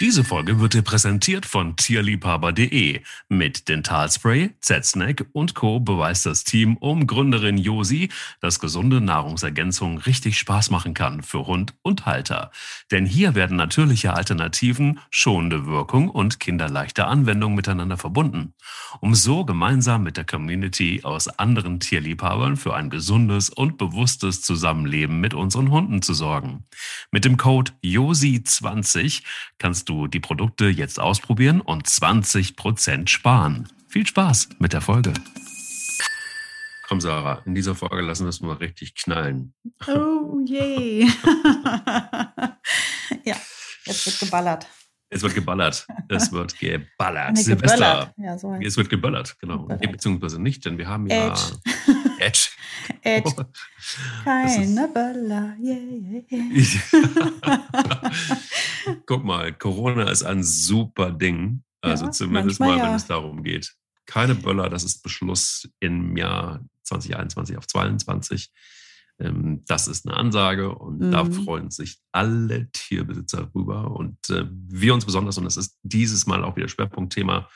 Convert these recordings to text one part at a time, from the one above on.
Diese Folge wird dir präsentiert von tierliebhaber.de. Mit Dentalspray, Z-Snack und Co. beweist das Team um Gründerin Josi, dass gesunde Nahrungsergänzung richtig Spaß machen kann für Hund und Halter. Denn hier werden natürliche Alternativen, schonende Wirkung und kinderleichte Anwendung miteinander verbunden, um so gemeinsam mit der Community aus anderen Tierliebhabern für ein gesundes und bewusstes Zusammenleben mit unseren Hunden zu sorgen. Mit dem Code JOSI20 kannst du die Produkte jetzt ausprobieren und 20% sparen. Viel Spaß mit der Folge. Komm, Sarah, in dieser Folge lassen wir es mal richtig knallen. Oh je. ja, jetzt wird geballert. Es wird geballert. Es wird geballert. Nee, Silvester. geböllert. Ja, so Es wird geböllert, genau. Geböllert. Nee, beziehungsweise nicht, denn wir haben ja Edge. Edge. Keine Böller. Yeah, yeah. Guck mal, Corona ist ein super Ding. Also Ja, zumindest mal, wenn ja. es darum geht. Keine Böller, das ist Beschluss im Jahr 2021 auf 22. Ähm, Das ist eine Ansage und da Mhm. freuen sich alle Tierbesitzer drüber und äh, wir uns besonders. Und das ist dieses Mal auch wieder Schwerpunktthema,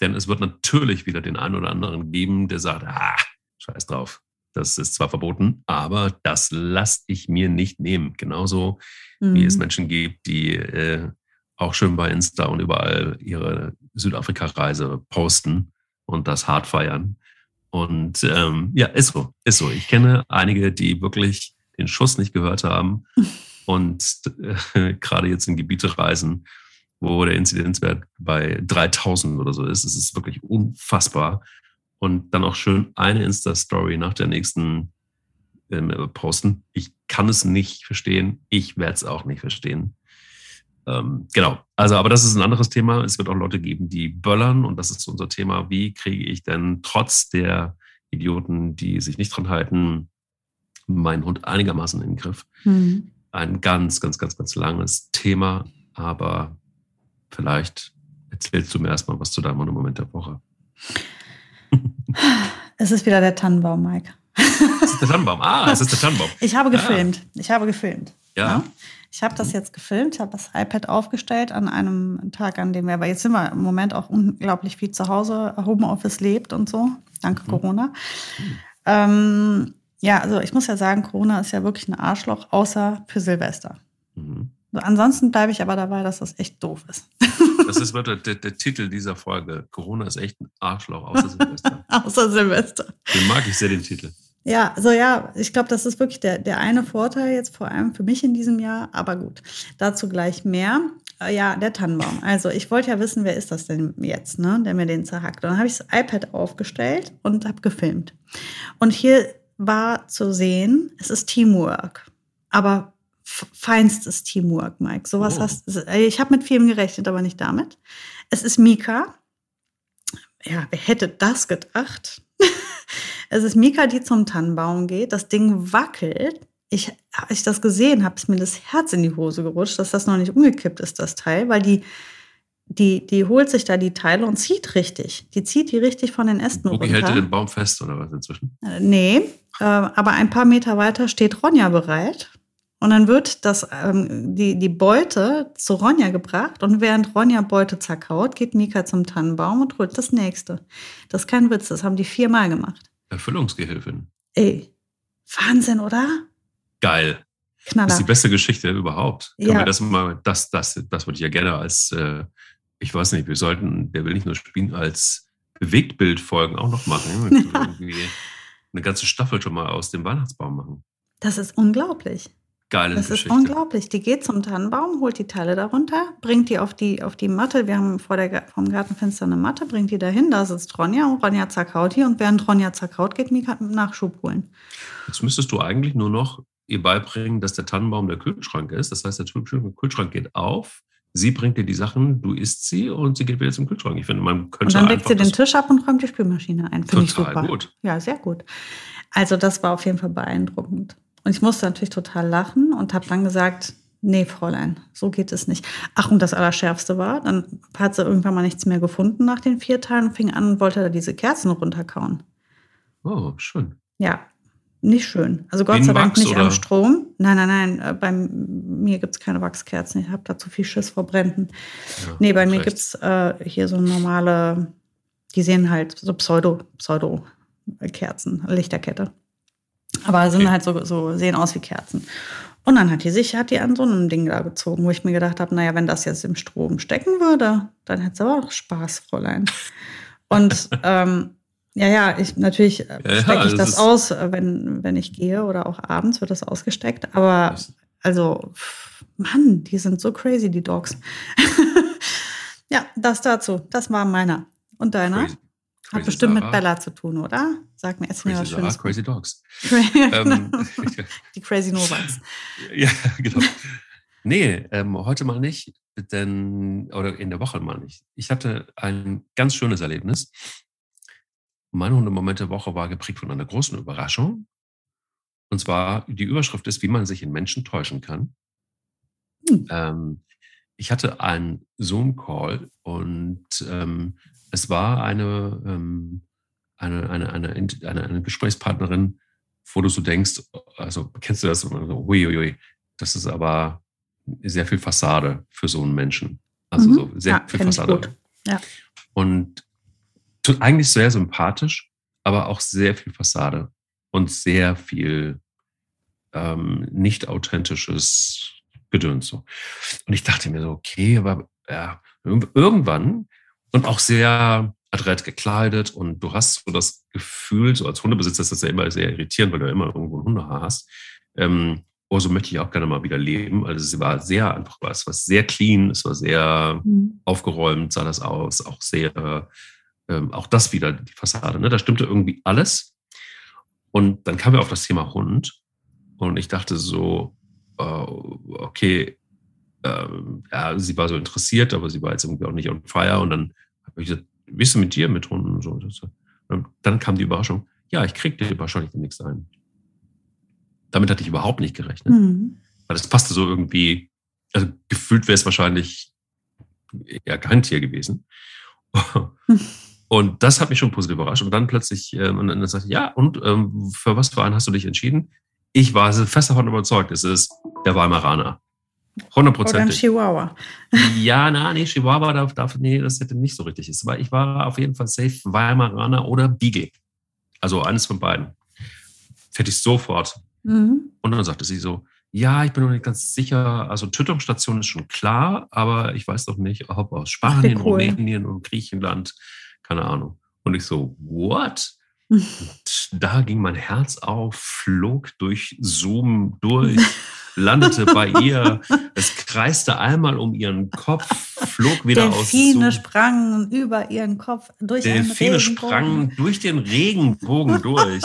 denn es wird natürlich wieder den einen oder anderen geben, der sagt, ah, scheiß drauf. Das ist zwar verboten, aber das lasse ich mir nicht nehmen. Genauso wie es Mhm. Menschen gibt, die äh, auch schön bei Insta und überall ihre Südafrika-Reise posten und das hart feiern. Und ähm, ja, ist so, ist so. Ich kenne einige, die wirklich den Schuss nicht gehört haben und äh, gerade jetzt in Gebiete reisen, wo der Inzidenzwert bei 3000 oder so ist. Es ist wirklich unfassbar. Und dann auch schön eine Insta-Story nach der nächsten ähm, posten. Ich kann es nicht verstehen. Ich werde es auch nicht verstehen. Ähm, genau. Also, aber das ist ein anderes Thema. Es wird auch Leute geben, die böllern. Und das ist unser Thema. Wie kriege ich denn trotz der Idioten, die sich nicht dran halten, meinen Hund einigermaßen in den Griff? Mhm. Ein ganz, ganz, ganz, ganz langes Thema. Aber vielleicht erzählst du mir erstmal was zu deinem Monument der Woche. Es ist wieder der Tannenbaum, Mike. Es ist der Tannenbaum. Ah, es ist der Tannenbaum. Ich habe Ja. gefilmt. Ich habe gefilmt. Ja. Ich habe das jetzt gefilmt, ich habe das iPad aufgestellt an einem Tag, an dem wir, aber jetzt sind wir im Moment auch unglaublich viel zu Hause, Homeoffice lebt und so, danke Mhm. Corona. Ähm, ja, also ich muss ja sagen, Corona ist ja wirklich ein Arschloch, außer für Silvester. Mhm. So, ansonsten bleibe ich aber dabei, dass das echt doof ist. Das ist wird der, der, der Titel dieser Folge. Corona ist echt ein Arschloch außer Silvester. außer Silvester. Den mag ich sehr, den Titel. Ja, so ja, ich glaube, das ist wirklich der, der eine Vorteil jetzt vor allem für mich in diesem Jahr. Aber gut, dazu gleich mehr. Äh, Ja, der Tannenbaum. Also ich wollte ja wissen, wer ist das denn jetzt, ne, der mir den zerhackt. Und dann habe ich das iPad aufgestellt und habe gefilmt. Und hier war zu sehen, es ist Teamwork. Aber feinstes Teamwork, Mike. Sowas Oh. hast äh, Ich habe mit vielem gerechnet, aber nicht damit. Es ist Mika. Ja, wer hätte das gedacht? Es ist Mika, die zum Tannenbaum geht. Das Ding wackelt. Ich, als ich das gesehen habe, ist mir das Herz in die Hose gerutscht, dass das noch nicht umgekippt ist, das Teil, weil die, die, die holt sich da die Teile und zieht richtig. Die zieht die richtig von den Ästen hält runter. dir den Baum fest oder was inzwischen? Äh, Nee, äh, aber ein paar Meter weiter steht Ronja bereit. Und dann wird das, ähm, die, die Beute zu Ronja gebracht. Und während Ronja Beute zerkaut, geht Mika zum Tannenbaum und holt das nächste. Das ist kein Witz, das haben die viermal gemacht. Erfüllungsgehilfin. Ey, Wahnsinn, oder? Geil. Das Knaller. ist die beste Geschichte überhaupt. Können Ja. wir das mal, das, das, das würde ich ja gerne als, äh, ich weiß nicht, wir sollten, der will nicht nur spielen, als Bewegtbildfolgen auch noch machen. Ja. irgendwie eine ganze Staffel schon mal aus dem Weihnachtsbaum machen. Das ist unglaublich. Geile Das Geschichte. ist unglaublich. Die geht zum Tannenbaum, holt die Teile darunter, bringt die auf die, auf die Matte. Wir haben vor der, vom Gartenfenster eine Matte, bringt die dahin. Da sitzt Ronja und Ronja zerkaut hier. Und während Ronja zerkaut, geht Mika Nachschub holen. Jetzt müsstest du eigentlich nur noch ihr beibringen, dass der Tannenbaum der Kühlschrank ist. Das heißt, der Kühl- Kühlschrank geht auf, sie bringt dir die Sachen, du isst sie und sie geht wieder zum Kühlschrank. Ich finde, man könnte Und dann legt sie den das Tisch ab und räumt die Spülmaschine ein. Finde ich total super. gut. Ja, sehr gut. Also das war auf jeden Fall beeindruckend. Und ich musste natürlich total lachen und habe dann gesagt, Nee, Fräulein, so geht es nicht. Ach, und das Allerschärfste war, dann hat sie irgendwann mal nichts mehr gefunden nach den vier Tagen und fing an und wollte da diese Kerzen runterkauen. Oh, schön. Ja, nicht schön. Also Gott sei Dank Wachs, nicht am oder? Strom. Nein, nein, nein. äh, Bei mir gibt es keine Wachskerzen. Ich habe da zu viel Schiss vor Bränden. Ja, Nee, bei mir gibt es äh, hier so normale, die sehen halt so Pseudo, Pseudo-Kerzen, Lichterkette. Aber sind Okay. halt so, so, sehen aus wie Kerzen. Und dann hat die sich, hat die an so einem Ding da gezogen, wo ich mir gedacht habe, naja, wenn das jetzt im Strom stecken würde, dann hätte es aber auch Spaß, Fräulein. Und ähm, ja, ja, ich natürlich äh, Ja, ja, stecke ich das das ist- aus, wenn, wenn ich gehe oder auch abends wird das ausgesteckt. Aber Das- also, Mann, die sind so crazy, die Dogs. ja, das dazu. Das war meiner. Und deiner? Crazy, Hat crazy bestimmt Sarah. mit Bella zu tun, oder? Sag mir jetzt mir was Sarah, Schönes. Crazy Dogs. ähm, die Crazy Novaks. ja, genau. Nee, ähm, heute mal nicht, denn, oder in der Woche mal nicht. Ich hatte ein ganz schönes Erlebnis. Meine Hundemoment der Woche war geprägt von einer großen Überraschung. Und zwar, die Überschrift ist, wie man sich in Menschen täuschen kann. Hm. Ähm, ich hatte einen Zoom-Call und ähm, es war eine, ähm, eine, eine, eine, eine, eine Gesprächspartnerin, wo du so denkst, also kennst du das? Uiuiui, das ist aber sehr viel Fassade für so einen Menschen. Also Mhm. so sehr Ja, viel Fassade. Ja. Und eigentlich sehr sympathisch, aber auch sehr viel Fassade und sehr viel ähm, nicht authentisches Gedöns. So. Und ich dachte mir so, okay, aber ja, irg- irgendwann und auch sehr adrett gekleidet und du hast so das Gefühl, so als Hundebesitzer ist das ja immer sehr irritierend, weil du ja immer irgendwo ein Hundehaar hast. Ähm, oh, so möchte ich auch gerne mal wieder leben. Also sie war sehr einfach, es war sehr clean, es war sehr Mhm. aufgeräumt sah das aus, auch sehr, ähm, auch das wieder, die Fassade, ne? da stimmte irgendwie alles. Und dann kamen wir auf das Thema Hund und ich dachte so, äh, okay, ähm, ja, sie war so interessiert, aber sie war jetzt irgendwie auch nicht on fire und dann habe ich gesagt, wie bist du mit dir mit Hunden und so? Und dann kam die Überraschung, ja, ich krieg dir wahrscheinlich demnächst ein. Damit hatte ich überhaupt nicht gerechnet Mhm. weil das passte so irgendwie, also gefühlt wäre es wahrscheinlich eher kein Tier gewesen. Und das hat mich schon positiv überrascht. Und dann plötzlich, ähm, und dann sagte ich, ja, und ähm, für was für einen hast du dich entschieden? Ich war fest davon überzeugt, es ist der Weimaraner. Oder ein Hundertprozentig. Chihuahua. Ja, na, nee, Chihuahua darf, darf, nee, das hätte nicht so richtig ist. Aber ich war auf jeden Fall safe Weimaraner oder Beagle. Also eines von beiden. Hätte ich sofort Mhm. und dann sagte sie so, ja, ich bin noch nicht ganz sicher, also Tötungsstation ist schon klar, aber ich weiß noch nicht, ob aus Spanien, cool. Rumänien und Griechenland, keine Ahnung. Und ich so, what? Und da ging mein Herz auf, flog durch Zoom durch, landete bei ihr, es kreiste einmal um ihren Kopf, flog wieder aus Delfine sprangen über ihren Kopf durch Delfine Regenbogen. sprangen durch den Regenbogen durch.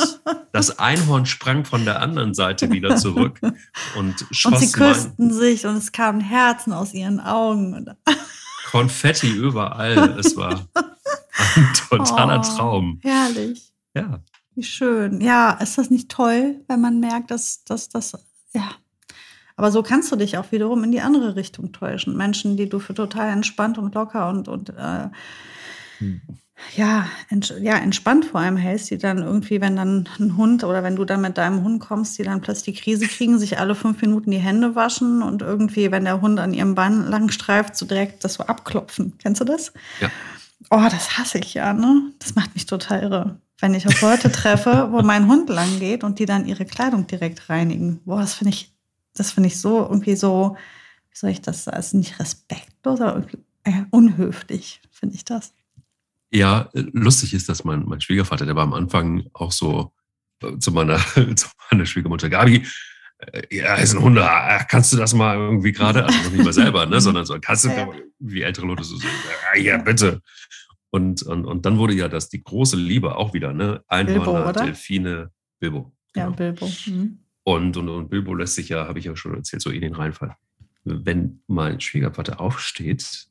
Das Einhorn sprang von der anderen Seite wieder zurück und schoss Und sie mein küssten sich und es kamen Herzen aus ihren Augen. Konfetti überall. Es war ein totaler Oh, Traum. Herrlich. Ja, Wie schön. Ja, ist das nicht toll, wenn man merkt, dass dass das, ja. Aber so kannst du dich auch wiederum in die andere Richtung täuschen. Menschen, die du für total entspannt und locker und, und äh, ja, ents ja, entspannt vor allem hältst, die dann irgendwie, wenn dann ein Hund oder wenn du dann mit deinem Hund kommst, die dann plötzlich die Krise kriegen, sich alle fünf Minuten die Hände waschen und irgendwie, wenn der Hund an ihrem Bein lang streift, so direkt das so abklopfen. Kennst du das? Ja. Oh, das hasse ich ja, ne? Das macht mich total irre. Wenn ich auf Leute treffe, wo mein Hund lang geht und die dann ihre Kleidung direkt reinigen. Boah, das finde ich, das finde ich so irgendwie so, wie soll ich das sagen? Also nicht respektlos, aber äh, unhöflich, finde ich das. ja, lustig ist, dass mein, mein Schwiegervater, der war am Anfang auch so äh, zu meiner, zu meiner Schwiegermutter, Gabi, äh, ja, ist ein Hund, ah, kannst du das mal irgendwie gerade, also noch nicht mal selber, ne, sondern so, kannst du, Ja. wie ältere Leute so, ja, ja, bitte. Und, und, und dann wurde ja das die große Liebe auch wieder, ne, Einhörner, Bilbo? Delfine, Bilbo. Ja, genau. Bilbo. Mhm. Und, und, und Bilbo lässt sich ja, habe ich ja schon erzählt, so in den Reinfall. Wenn mein Schwiegervater aufsteht,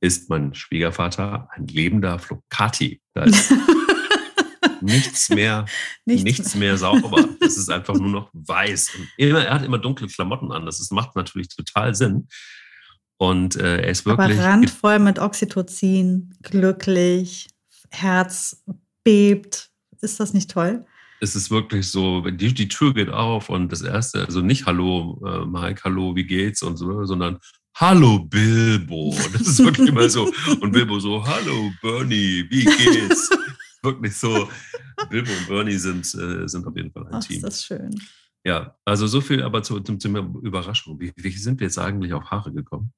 ist mein Schwiegervater ein lebender Flocati. Da ist nichts mehr, nichts, nichts mehr sauber. Es ist einfach nur noch weiß. Und immer, er hat immer dunkle Klamotten an. Das ist, macht natürlich total Sinn. Und äh, er ist wirklich. Aber randvoll mit Oxytocin, glücklich, Herz bebt. Ist das nicht toll? Es ist wirklich so, die, die Tür geht auf und das erste, also nicht Hallo, äh, Mike, hallo, wie geht's und so, sondern Hallo Bilbo. Das ist wirklich immer so. Und Bilbo so, Hallo Bernie, wie geht's? wirklich so. Bilbo und Bernie sind, äh, sind auf jeden Fall ein Ach, Team. Ist das schön. Ja, also so viel aber zu, zum Thema Überraschung. Wie, wie sind wir jetzt eigentlich auf Haare gekommen?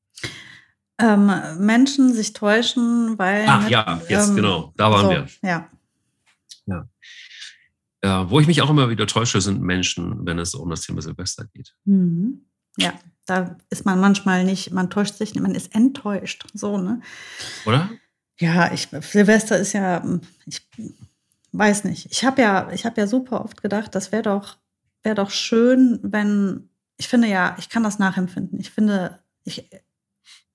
Ähm, Menschen sich täuschen, weil. Ach mit, ja, jetzt ähm, genau, da waren so, wir. Ja. ja. Ja, wo ich mich auch immer wieder täusche, sind Menschen, wenn es um das Thema Silvester geht. Mhm. Ja, da ist man manchmal nicht, man täuscht sich, man ist enttäuscht. So, ne? Oder? Ja, ich, Silvester ist ja, ich weiß nicht. Ich habe ja, ich habe ja super oft gedacht, das wäre doch, wäre doch schön, wenn, ich finde ja, ich kann das nachempfinden. Ich finde, ich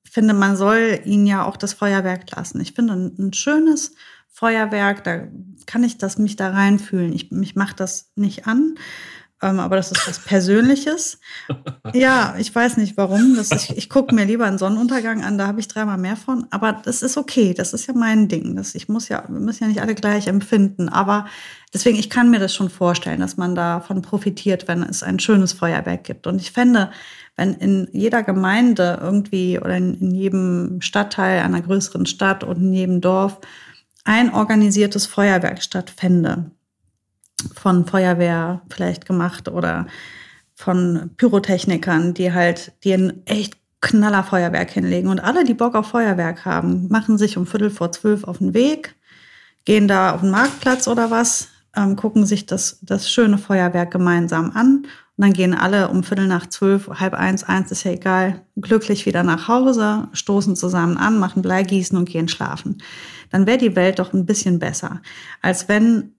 finde, man soll ihnen ja auch das Feuerwerk lassen. Ich finde ein, ein schönes Feuerwerk, da kann ich das mich da reinfühlen. Ich, mich macht das nicht an, ähm, aber das ist was Persönliches. ja, ich weiß nicht warum. Das, ich ich gucke mir lieber einen Sonnenuntergang an, da habe ich dreimal mehr von. Aber das ist okay, das ist ja mein Ding. Das, ich muss ja, wir müssen ja nicht alle gleich empfinden. Aber deswegen, ich kann mir das schon vorstellen, dass man davon profitiert, wenn es ein schönes Feuerwerk gibt. Und ich fände, wenn in jeder Gemeinde irgendwie oder in, in jedem Stadtteil einer größeren Stadt und in jedem Dorf ein organisiertes Feuerwerk stattfände, von Feuerwehr vielleicht gemacht oder von Pyrotechnikern, die halt, die ein echt knaller Feuerwerk hinlegen. Und alle, die Bock auf Feuerwerk haben, machen sich um Viertel vor zwölf auf den Weg, gehen da auf den Marktplatz oder was, ähm, gucken sich das, das schöne Feuerwerk gemeinsam an. Und dann gehen alle um Viertel nach zwölf, halb eins, eins ist ja egal, glücklich wieder nach Hause, stoßen zusammen an, machen Bleigießen und gehen schlafen. Dann wäre die Welt doch ein bisschen besser, als wenn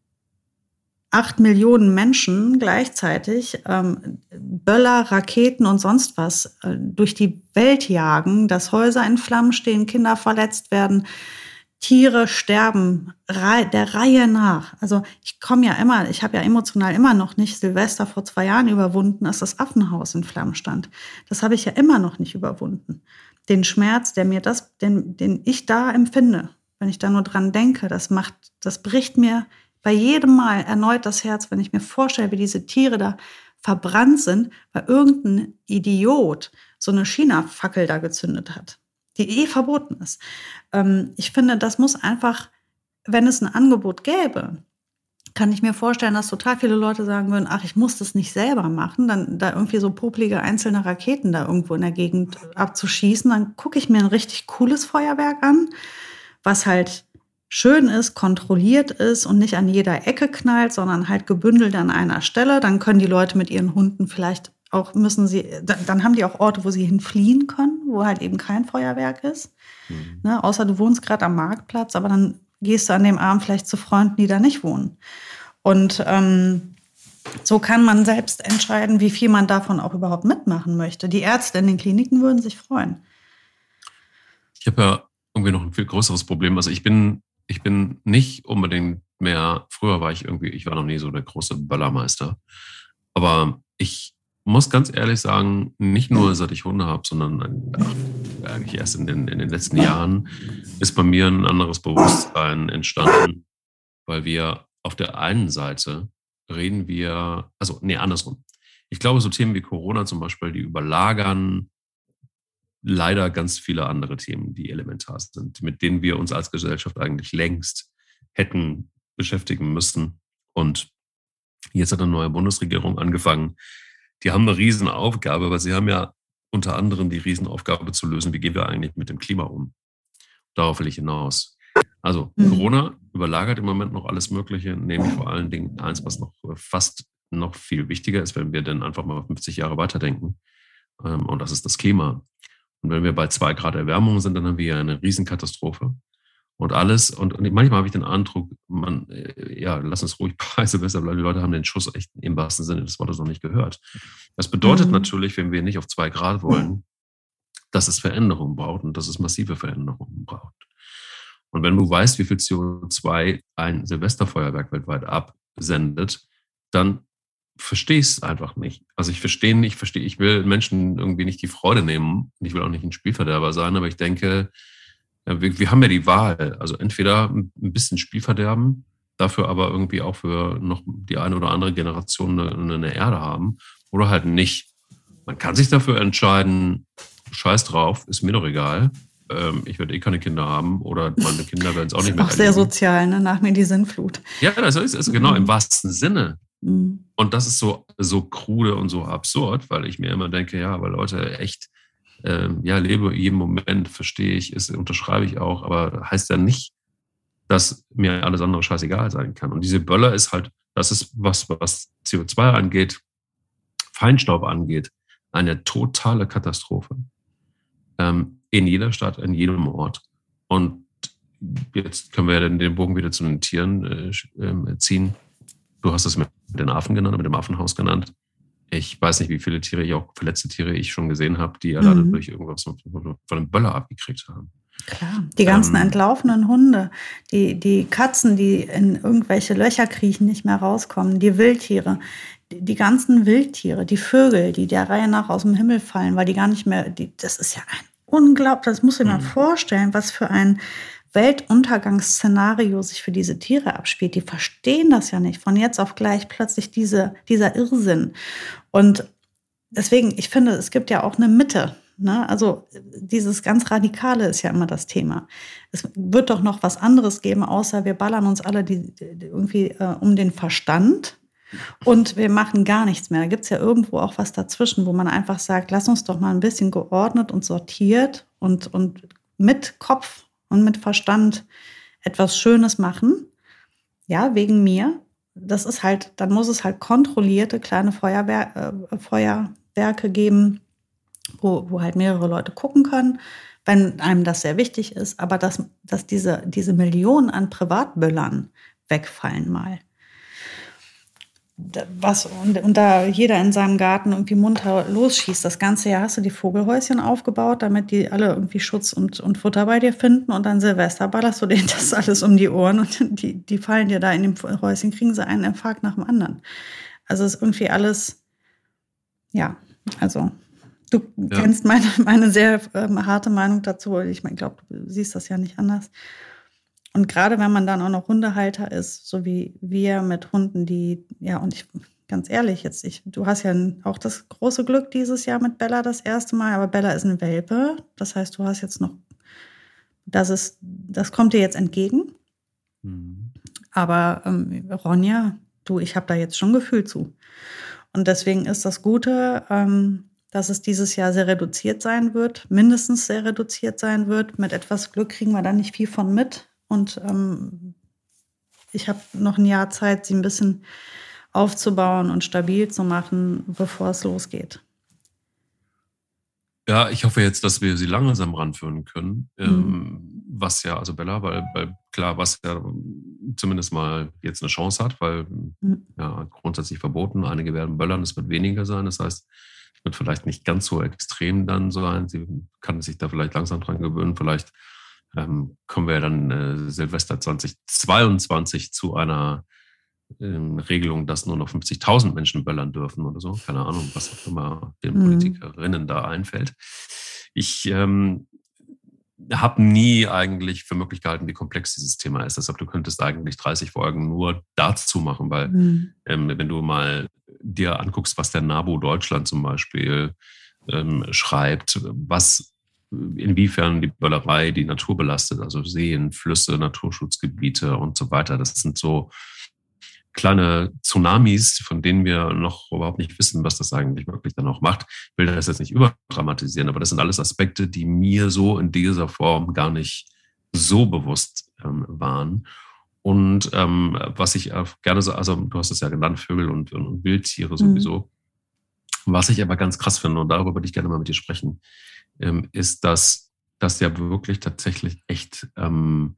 acht Millionen Menschen gleichzeitig ähm, Böller, Raketen und sonst was äh, durch die Welt jagen, dass Häuser in Flammen stehen, Kinder verletzt werden, Tiere sterben der Reihe nach. Also ich komme ja immer, ich habe ja emotional immer noch nicht Silvester vor zwei Jahren überwunden, als das Affenhaus in Flammen stand. Das habe ich ja immer noch nicht überwunden. Den Schmerz, der mir das, den, den ich da empfinde wenn ich da nur dran denke, das macht, das bricht mir bei jedem Mal erneut das Herz, wenn ich mir vorstelle, wie diese Tiere da verbrannt sind, weil irgendein Idiot so eine China-Fackel da gezündet hat, die eh verboten ist. Ähm, ich finde, das muss einfach, wenn es ein Angebot gäbe, kann ich mir vorstellen, dass total viele Leute sagen würden, ach, ich muss das nicht selber machen, dann da irgendwie so poplige einzelne Raketen da irgendwo in der Gegend abzuschießen, dann gucke ich mir ein richtig cooles Feuerwerk an was halt schön ist, kontrolliert ist und nicht an jeder Ecke knallt, sondern halt gebündelt an einer Stelle. Dann können die Leute mit ihren Hunden vielleicht auch müssen sie, dann haben die auch Orte, wo sie hinfliehen können, wo halt eben kein Feuerwerk ist. Mhm. Ne, außer du wohnst gerade am Marktplatz, aber dann gehst du an dem Abend vielleicht zu Freunden, die da nicht wohnen. Und ähm, so kann man selbst entscheiden, wie viel man davon auch überhaupt mitmachen möchte. Die Ärzte in den Kliniken würden sich freuen. Ich habe ja irgendwie noch ein viel größeres Problem. Also ich bin, ich bin nicht unbedingt mehr, früher war ich irgendwie, ich war noch nie so der große Böllermeister. Aber ich muss ganz ehrlich sagen, nicht nur seit ich Hunde habe, sondern ach, eigentlich erst in den, in den letzten Jahren ist bei mir ein anderes Bewusstsein entstanden, weil wir auf der einen Seite reden wir, also nee, andersrum. Ich glaube, so Themen wie Corona zum Beispiel, die überlagern leider ganz viele andere Themen, die elementar sind, mit denen wir uns als Gesellschaft eigentlich längst hätten beschäftigen müssen. Und jetzt hat eine neue Bundesregierung angefangen. Die haben eine Riesenaufgabe, weil sie haben ja unter anderem die Riesenaufgabe zu lösen, wie gehen wir eigentlich mit dem Klima um. Darauf will ich hinaus. Also mhm. Corona überlagert im Moment noch alles Mögliche, nämlich vor allen Dingen eins, was noch fast noch viel wichtiger ist, wenn wir dann einfach mal 50 Jahre weiterdenken. Ähm, und das ist das Klima. Und wenn wir bei zwei Grad Erwärmung sind, dann haben wir ja eine Riesenkatastrophe. Und alles, und, und manchmal habe ich den Eindruck, man, äh, ja, lass uns ruhig Preise besser bleiben. Die Leute haben den Schuss echt im wahrsten Sinne des Wortes noch nicht gehört. Das bedeutet mhm. natürlich, wenn wir nicht auf zwei Grad wollen, dass es Veränderungen braucht und dass es massive Veränderungen braucht. Und wenn du weißt, wie viel CO2 ein Silvesterfeuerwerk weltweit absendet, dann verstehe ich es einfach nicht. Also ich verstehe nicht, verstehe, ich will Menschen irgendwie nicht die Freude nehmen und ich will auch nicht ein Spielverderber sein, aber ich denke, wir, wir haben ja die Wahl. Also entweder ein bisschen Spielverderben, dafür aber irgendwie auch für noch die eine oder andere Generation eine, eine Erde haben oder halt nicht. Man kann sich dafür entscheiden, scheiß drauf, ist mir doch egal. Ähm, ich werde eh keine Kinder haben oder meine Kinder werden es auch nicht mehr. Auch sehr sozial, ne? nach mir die Sinnflut. Ja, das ist, genau mhm. im wahrsten Sinne. Mhm. Und das ist so, so krude und so absurd, weil ich mir immer denke, ja, aber Leute, echt, ähm, ja, lebe jeden Moment, verstehe ich, ist, unterschreibe ich auch, aber heißt ja nicht, dass mir alles andere scheißegal sein kann. Und diese Böller ist halt, das ist was, was CO2 angeht, Feinstaub angeht, eine totale Katastrophe. Ähm, in jeder Stadt, in jedem Ort. Und jetzt können wir ja den Bogen wieder zu den Tieren äh, ähm, ziehen. Du hast es mit den Affen genannt, mit dem Affenhaus genannt. Ich weiß nicht, wie viele Tiere ich auch verletzte Tiere ich schon gesehen habe, die alleine mhm. durch irgendwas von, einem Böller abgekriegt haben. Klar, die ganzen ähm, entlaufenen Hunde, die, die Katzen, die in irgendwelche Löcher kriechen, nicht mehr rauskommen, die Wildtiere, die, die ganzen Wildtiere, die Vögel, die der Reihe nach aus dem Himmel fallen, weil die gar nicht mehr, die, das ist ja ein unglaublich, das muss ich mir mhm. vorstellen, was für ein Weltuntergangsszenario sich für diese Tiere abspielt. Die verstehen das ja nicht. Von jetzt auf gleich plötzlich diese, dieser Irrsinn. Und deswegen, ich finde, es gibt ja auch eine Mitte. Ne? Also dieses ganz Radikale ist ja immer das Thema. Es wird doch noch was anderes geben, außer wir ballern uns alle die, die irgendwie äh, um den Verstand und wir machen gar nichts mehr. Da gibt es ja irgendwo auch was dazwischen, wo man einfach sagt, lass uns doch mal ein bisschen geordnet und sortiert und, und mit Kopf und mit Verstand etwas Schönes machen. Ja, wegen mir. Das ist halt, dann muss es halt kontrollierte kleine Feuerwehr, äh, Feuerwerke geben, wo, wo halt mehrere Leute gucken können, wenn einem das sehr wichtig ist, aber dass, dass diese, diese Millionen an Privatböllern wegfallen mal. Was, und, und da jeder in seinem Garten irgendwie munter losschießt. Das ganze Jahr hast du die Vogelhäuschen aufgebaut, damit die alle irgendwie Schutz und, und Futter bei dir finden. Und dann Silvester ballerst du denen das alles um die Ohren und die, die fallen dir da in dem Häuschen, kriegen sie einen Infarkt nach dem anderen. Also ist irgendwie alles, ja, also Du ja. kennst meine, meine sehr ähm, harte Meinung dazu. Ich meine, glaube, du siehst das ja nicht anders. Und gerade wenn man dann auch noch Hundehalter ist, so wie wir mit Hunden, die, ja, und ich, ganz ehrlich, jetzt, ich, du hast ja auch das große Glück dieses Jahr mit Bella das erste Mal, aber Bella ist eine Welpe. Das heißt, du hast jetzt noch, das ist, das kommt dir jetzt entgegen. Mhm. Aber ähm, Ronja, du, ich habe da jetzt schon Gefühl zu. Und deswegen ist das Gute, ähm, dass es dieses Jahr sehr reduziert sein wird, mindestens sehr reduziert sein wird. Mit etwas Glück kriegen wir da nicht viel von mit. Und ähm, ich habe noch ein Jahr Zeit, sie ein bisschen aufzubauen und stabil zu machen, bevor es losgeht. Ja, ich hoffe jetzt, dass wir sie langsam ranführen können. Mhm. Ähm, was ja, also Bella, weil, weil klar, was ja zumindest mal jetzt eine Chance hat, weil mhm. ja grundsätzlich verboten, einige werden böllern, es wird weniger sein. Das heißt, wird vielleicht nicht ganz so extrem dann sein. Sie kann sich da vielleicht langsam dran gewöhnen. Vielleicht ähm, kommen wir dann äh, Silvester 2022 zu einer ähm, Regelung, dass nur noch 50.000 Menschen böllern dürfen oder so. Keine Ahnung, was auch immer den mhm. Politikerinnen da einfällt. Ich ähm, habe nie eigentlich für möglich gehalten, wie komplex dieses Thema ist. Deshalb, du könntest eigentlich 30 Folgen nur dazu machen, weil mhm. ähm, wenn du mal dir anguckst, was der NABU Deutschland zum Beispiel ähm, schreibt, was inwiefern die Böllerei die Natur belastet, also Seen, Flüsse, Naturschutzgebiete und so weiter. Das sind so kleine Tsunamis, von denen wir noch überhaupt nicht wissen, was das eigentlich wirklich dann auch macht. Ich will das jetzt nicht überdramatisieren, aber das sind alles Aspekte, die mir so in dieser Form gar nicht so bewusst ähm, waren. Und ähm, was ich gerne so, also du hast es ja genannt, Vögel und, und Wildtiere mhm. sowieso. Mhm. Was ich aber ganz krass finde, und darüber würde ich gerne mal mit dir sprechen, ähm, ist, dass das ja wirklich tatsächlich echt, ähm,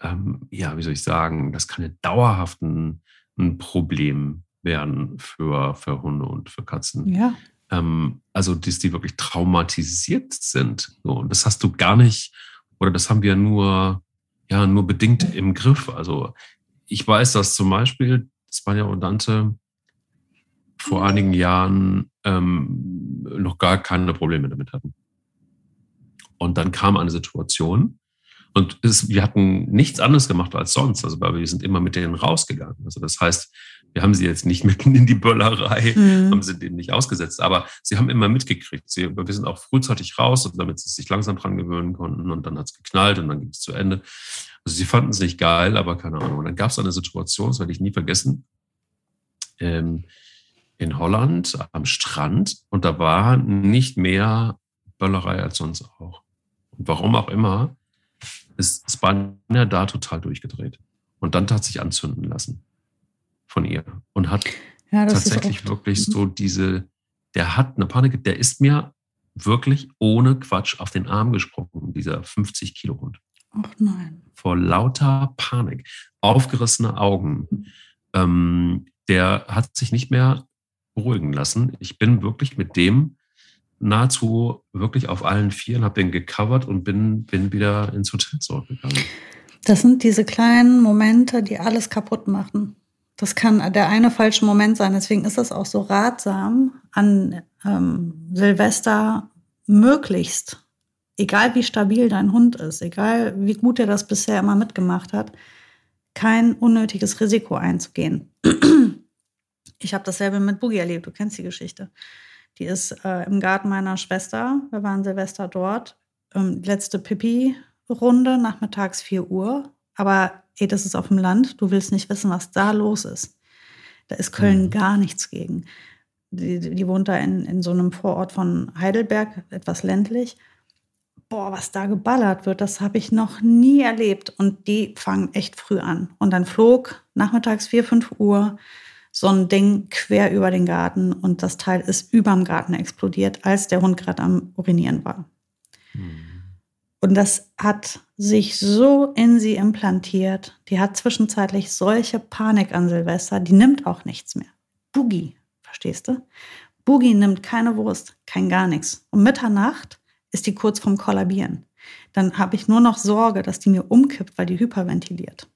ähm, ja, wie soll ich sagen, das kann ja dauerhaft ein, ein Problem werden für, für Hunde und für Katzen. Ja. Ähm, also, dass die wirklich traumatisiert sind. So, und das hast du gar nicht, oder das haben wir nur ja nur bedingt im Griff. Also ich weiß, dass zum Beispiel Spania und Dante vor einigen Jahren ähm, noch gar keine Probleme damit hatten. Und dann kam eine Situation und es, wir hatten nichts anderes gemacht als sonst. Also weil wir sind immer mit denen rausgegangen. Also das heißt, wir haben sie jetzt nicht mitten in die Böllerei, mhm. haben sie denen nicht ausgesetzt, aber sie haben immer mitgekriegt. Sie, wir sind auch frühzeitig raus, damit sie sich langsam dran gewöhnen konnten und dann hat es geknallt und dann ging es zu Ende. Also sie fanden es nicht geil, aber keine Ahnung. Und dann gab es eine Situation, das werde ich nie vergessen, ähm, in Holland am Strand und da war nicht mehr Böllerei als sonst auch. Und warum auch immer, ist Spanier da total durchgedreht. Und dann hat sich anzünden lassen von ihr und hat ja, tatsächlich wirklich so diese, der hat eine Panik, der ist mir wirklich ohne Quatsch auf den Arm gesprungen, dieser 50 Kilo Hund. Ach nein. Vor lauter Panik, aufgerissene Augen. Mhm. Ähm, der hat sich nicht mehr beruhigen lassen. Ich bin wirklich mit dem nahezu wirklich auf allen Vieren, habe den gecovert und bin, bin wieder ins Hotel zurückgegangen. Das sind diese kleinen Momente, die alles kaputt machen. Das kann der eine falsche Moment sein. Deswegen ist es auch so ratsam, an ähm, Silvester möglichst, egal wie stabil dein Hund ist, egal wie gut er das bisher immer mitgemacht hat, kein unnötiges Risiko einzugehen. Ich habe dasselbe mit Boogie erlebt. Du kennst die Geschichte. Die ist äh, im Garten meiner Schwester. Wir waren Silvester dort. Ähm, letzte Pipi-Runde, nachmittags 4 Uhr. Aber ey, das ist auf dem Land. Du willst nicht wissen, was da los ist. Da ist Köln mhm. gar nichts gegen. Die, die wohnt da in, in so einem Vorort von Heidelberg, etwas ländlich. Boah, was da geballert wird, das habe ich noch nie erlebt. Und die fangen echt früh an. Und dann flog nachmittags 4, 5 Uhr so ein Ding quer über den Garten und das Teil ist überm Garten explodiert, als der Hund gerade am Urinieren war. Mhm. Und das hat sich so in sie implantiert. Die hat zwischenzeitlich solche Panik an Silvester, die nimmt auch nichts mehr. Boogie, verstehst du? Boogie nimmt keine Wurst, kein gar nichts. Um Mitternacht ist die kurz vorm Kollabieren. Dann habe ich nur noch Sorge, dass die mir umkippt, weil die hyperventiliert.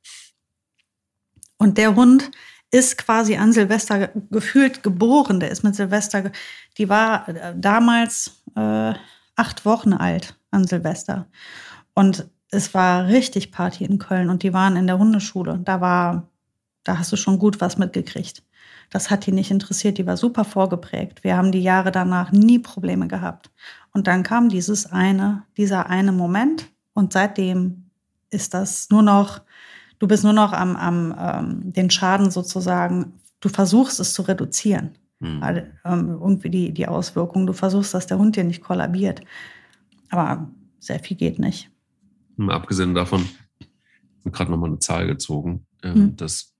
Und der Hund ist quasi an Silvester gefühlt geboren. Der ist mit Silvester, die war äh, damals äh, acht Wochen alt an Silvester. Und es war richtig Party in Köln und die waren in der Hundeschule. Da war, da hast du schon gut was mitgekriegt. Das hat die nicht interessiert, die war super vorgeprägt. Wir haben die Jahre danach nie Probleme gehabt. Und dann kam dieses eine, dieser eine Moment und seitdem ist das nur noch du bist nur noch am, am ähm, den Schaden sozusagen, du versuchst es zu reduzieren. Mhm. Also, ähm, irgendwie die, die Auswirkungen, du versuchst, dass der Hund dir nicht kollabiert. Aber sehr viel geht nicht. Mal abgesehen davon, ich habe gerade nochmal eine Zahl gezogen, ähm, mhm. dass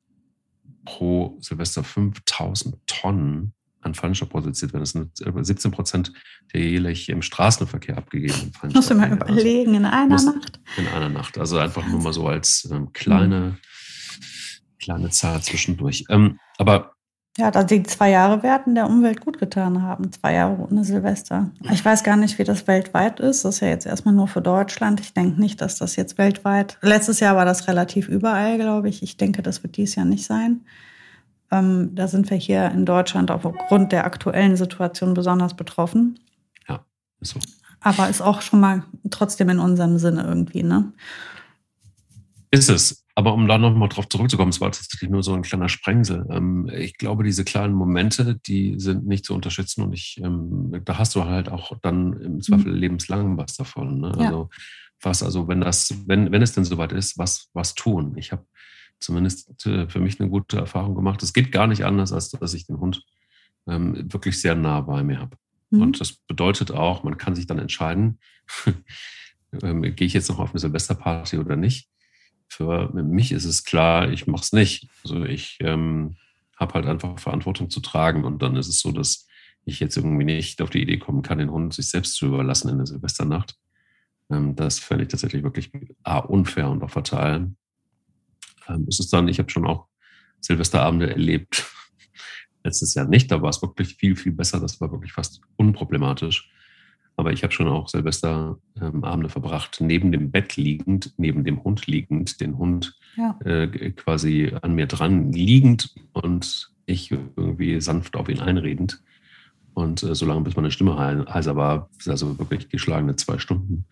pro Silvester 5000 Tonnen an Feinstaub produziert werden. Das sind 17 Prozent der jährlich im Straßenverkehr abgegebenen Feinstaub. Musst du mal also überlegen, in einer Nacht? In einer Nacht. Also einfach nur mal so als ähm, kleine, kleine Zahl zwischendurch. Ähm, aber ja, dass die zwei Jahre werden der Umwelt gut getan haben. Zwei Jahre ohne Silvester. Ich weiß gar nicht, wie das weltweit ist. Das ist ja jetzt erstmal nur für Deutschland. Ich denke nicht, dass das jetzt weltweit. Letztes Jahr war das relativ überall, glaube ich. Ich denke, das wird dieses Jahr nicht sein. Ähm, da sind wir hier in Deutschland aufgrund der aktuellen Situation besonders betroffen. Ja, ist so. Aber ist auch schon mal trotzdem in unserem Sinne irgendwie, ne? Ist es. Aber um da nochmal drauf zurückzukommen, es war tatsächlich nur so ein kleiner Sprengsel. Ähm, ich glaube, diese kleinen Momente, die sind nicht zu unterschätzen und ich, ähm, da hast du halt auch dann im Zweifel mhm. lebenslang was davon. Ne? Ja. Also was, also wenn das, wenn, wenn es denn soweit ist, was, was tun. Ich habe zumindest äh, für mich eine gute Erfahrung gemacht. Es geht gar nicht anders, als dass ich den Hund ähm, wirklich sehr nah bei mir habe. Mhm. Und das bedeutet auch, man kann sich dann entscheiden, ähm, gehe ich jetzt noch auf eine Silvesterparty oder nicht. Für mich ist es klar, ich mache es nicht. Also ich ähm, habe halt einfach Verantwortung zu tragen und dann ist es so, dass ich jetzt irgendwie nicht auf die Idee kommen kann, den Hund sich selbst zu überlassen in der Silvesternacht. Ähm, das fände ich tatsächlich wirklich A, unfair und auch fatal ähm, ist es dann, ich habe schon auch Silvesterabende erlebt. Letztes Jahr nicht, da war es wirklich viel, viel besser. Das war wirklich fast unproblematisch. aber ich habe schon auch Silvesterabende ähm, verbracht, neben dem Bett liegend, neben dem Hund liegend, den Hund ja. äh, quasi an mir dran liegend und ich irgendwie sanft auf ihn einredend. Und äh, so lange, bis meine Stimme heiser war, also wirklich geschlagene zwei Stunden.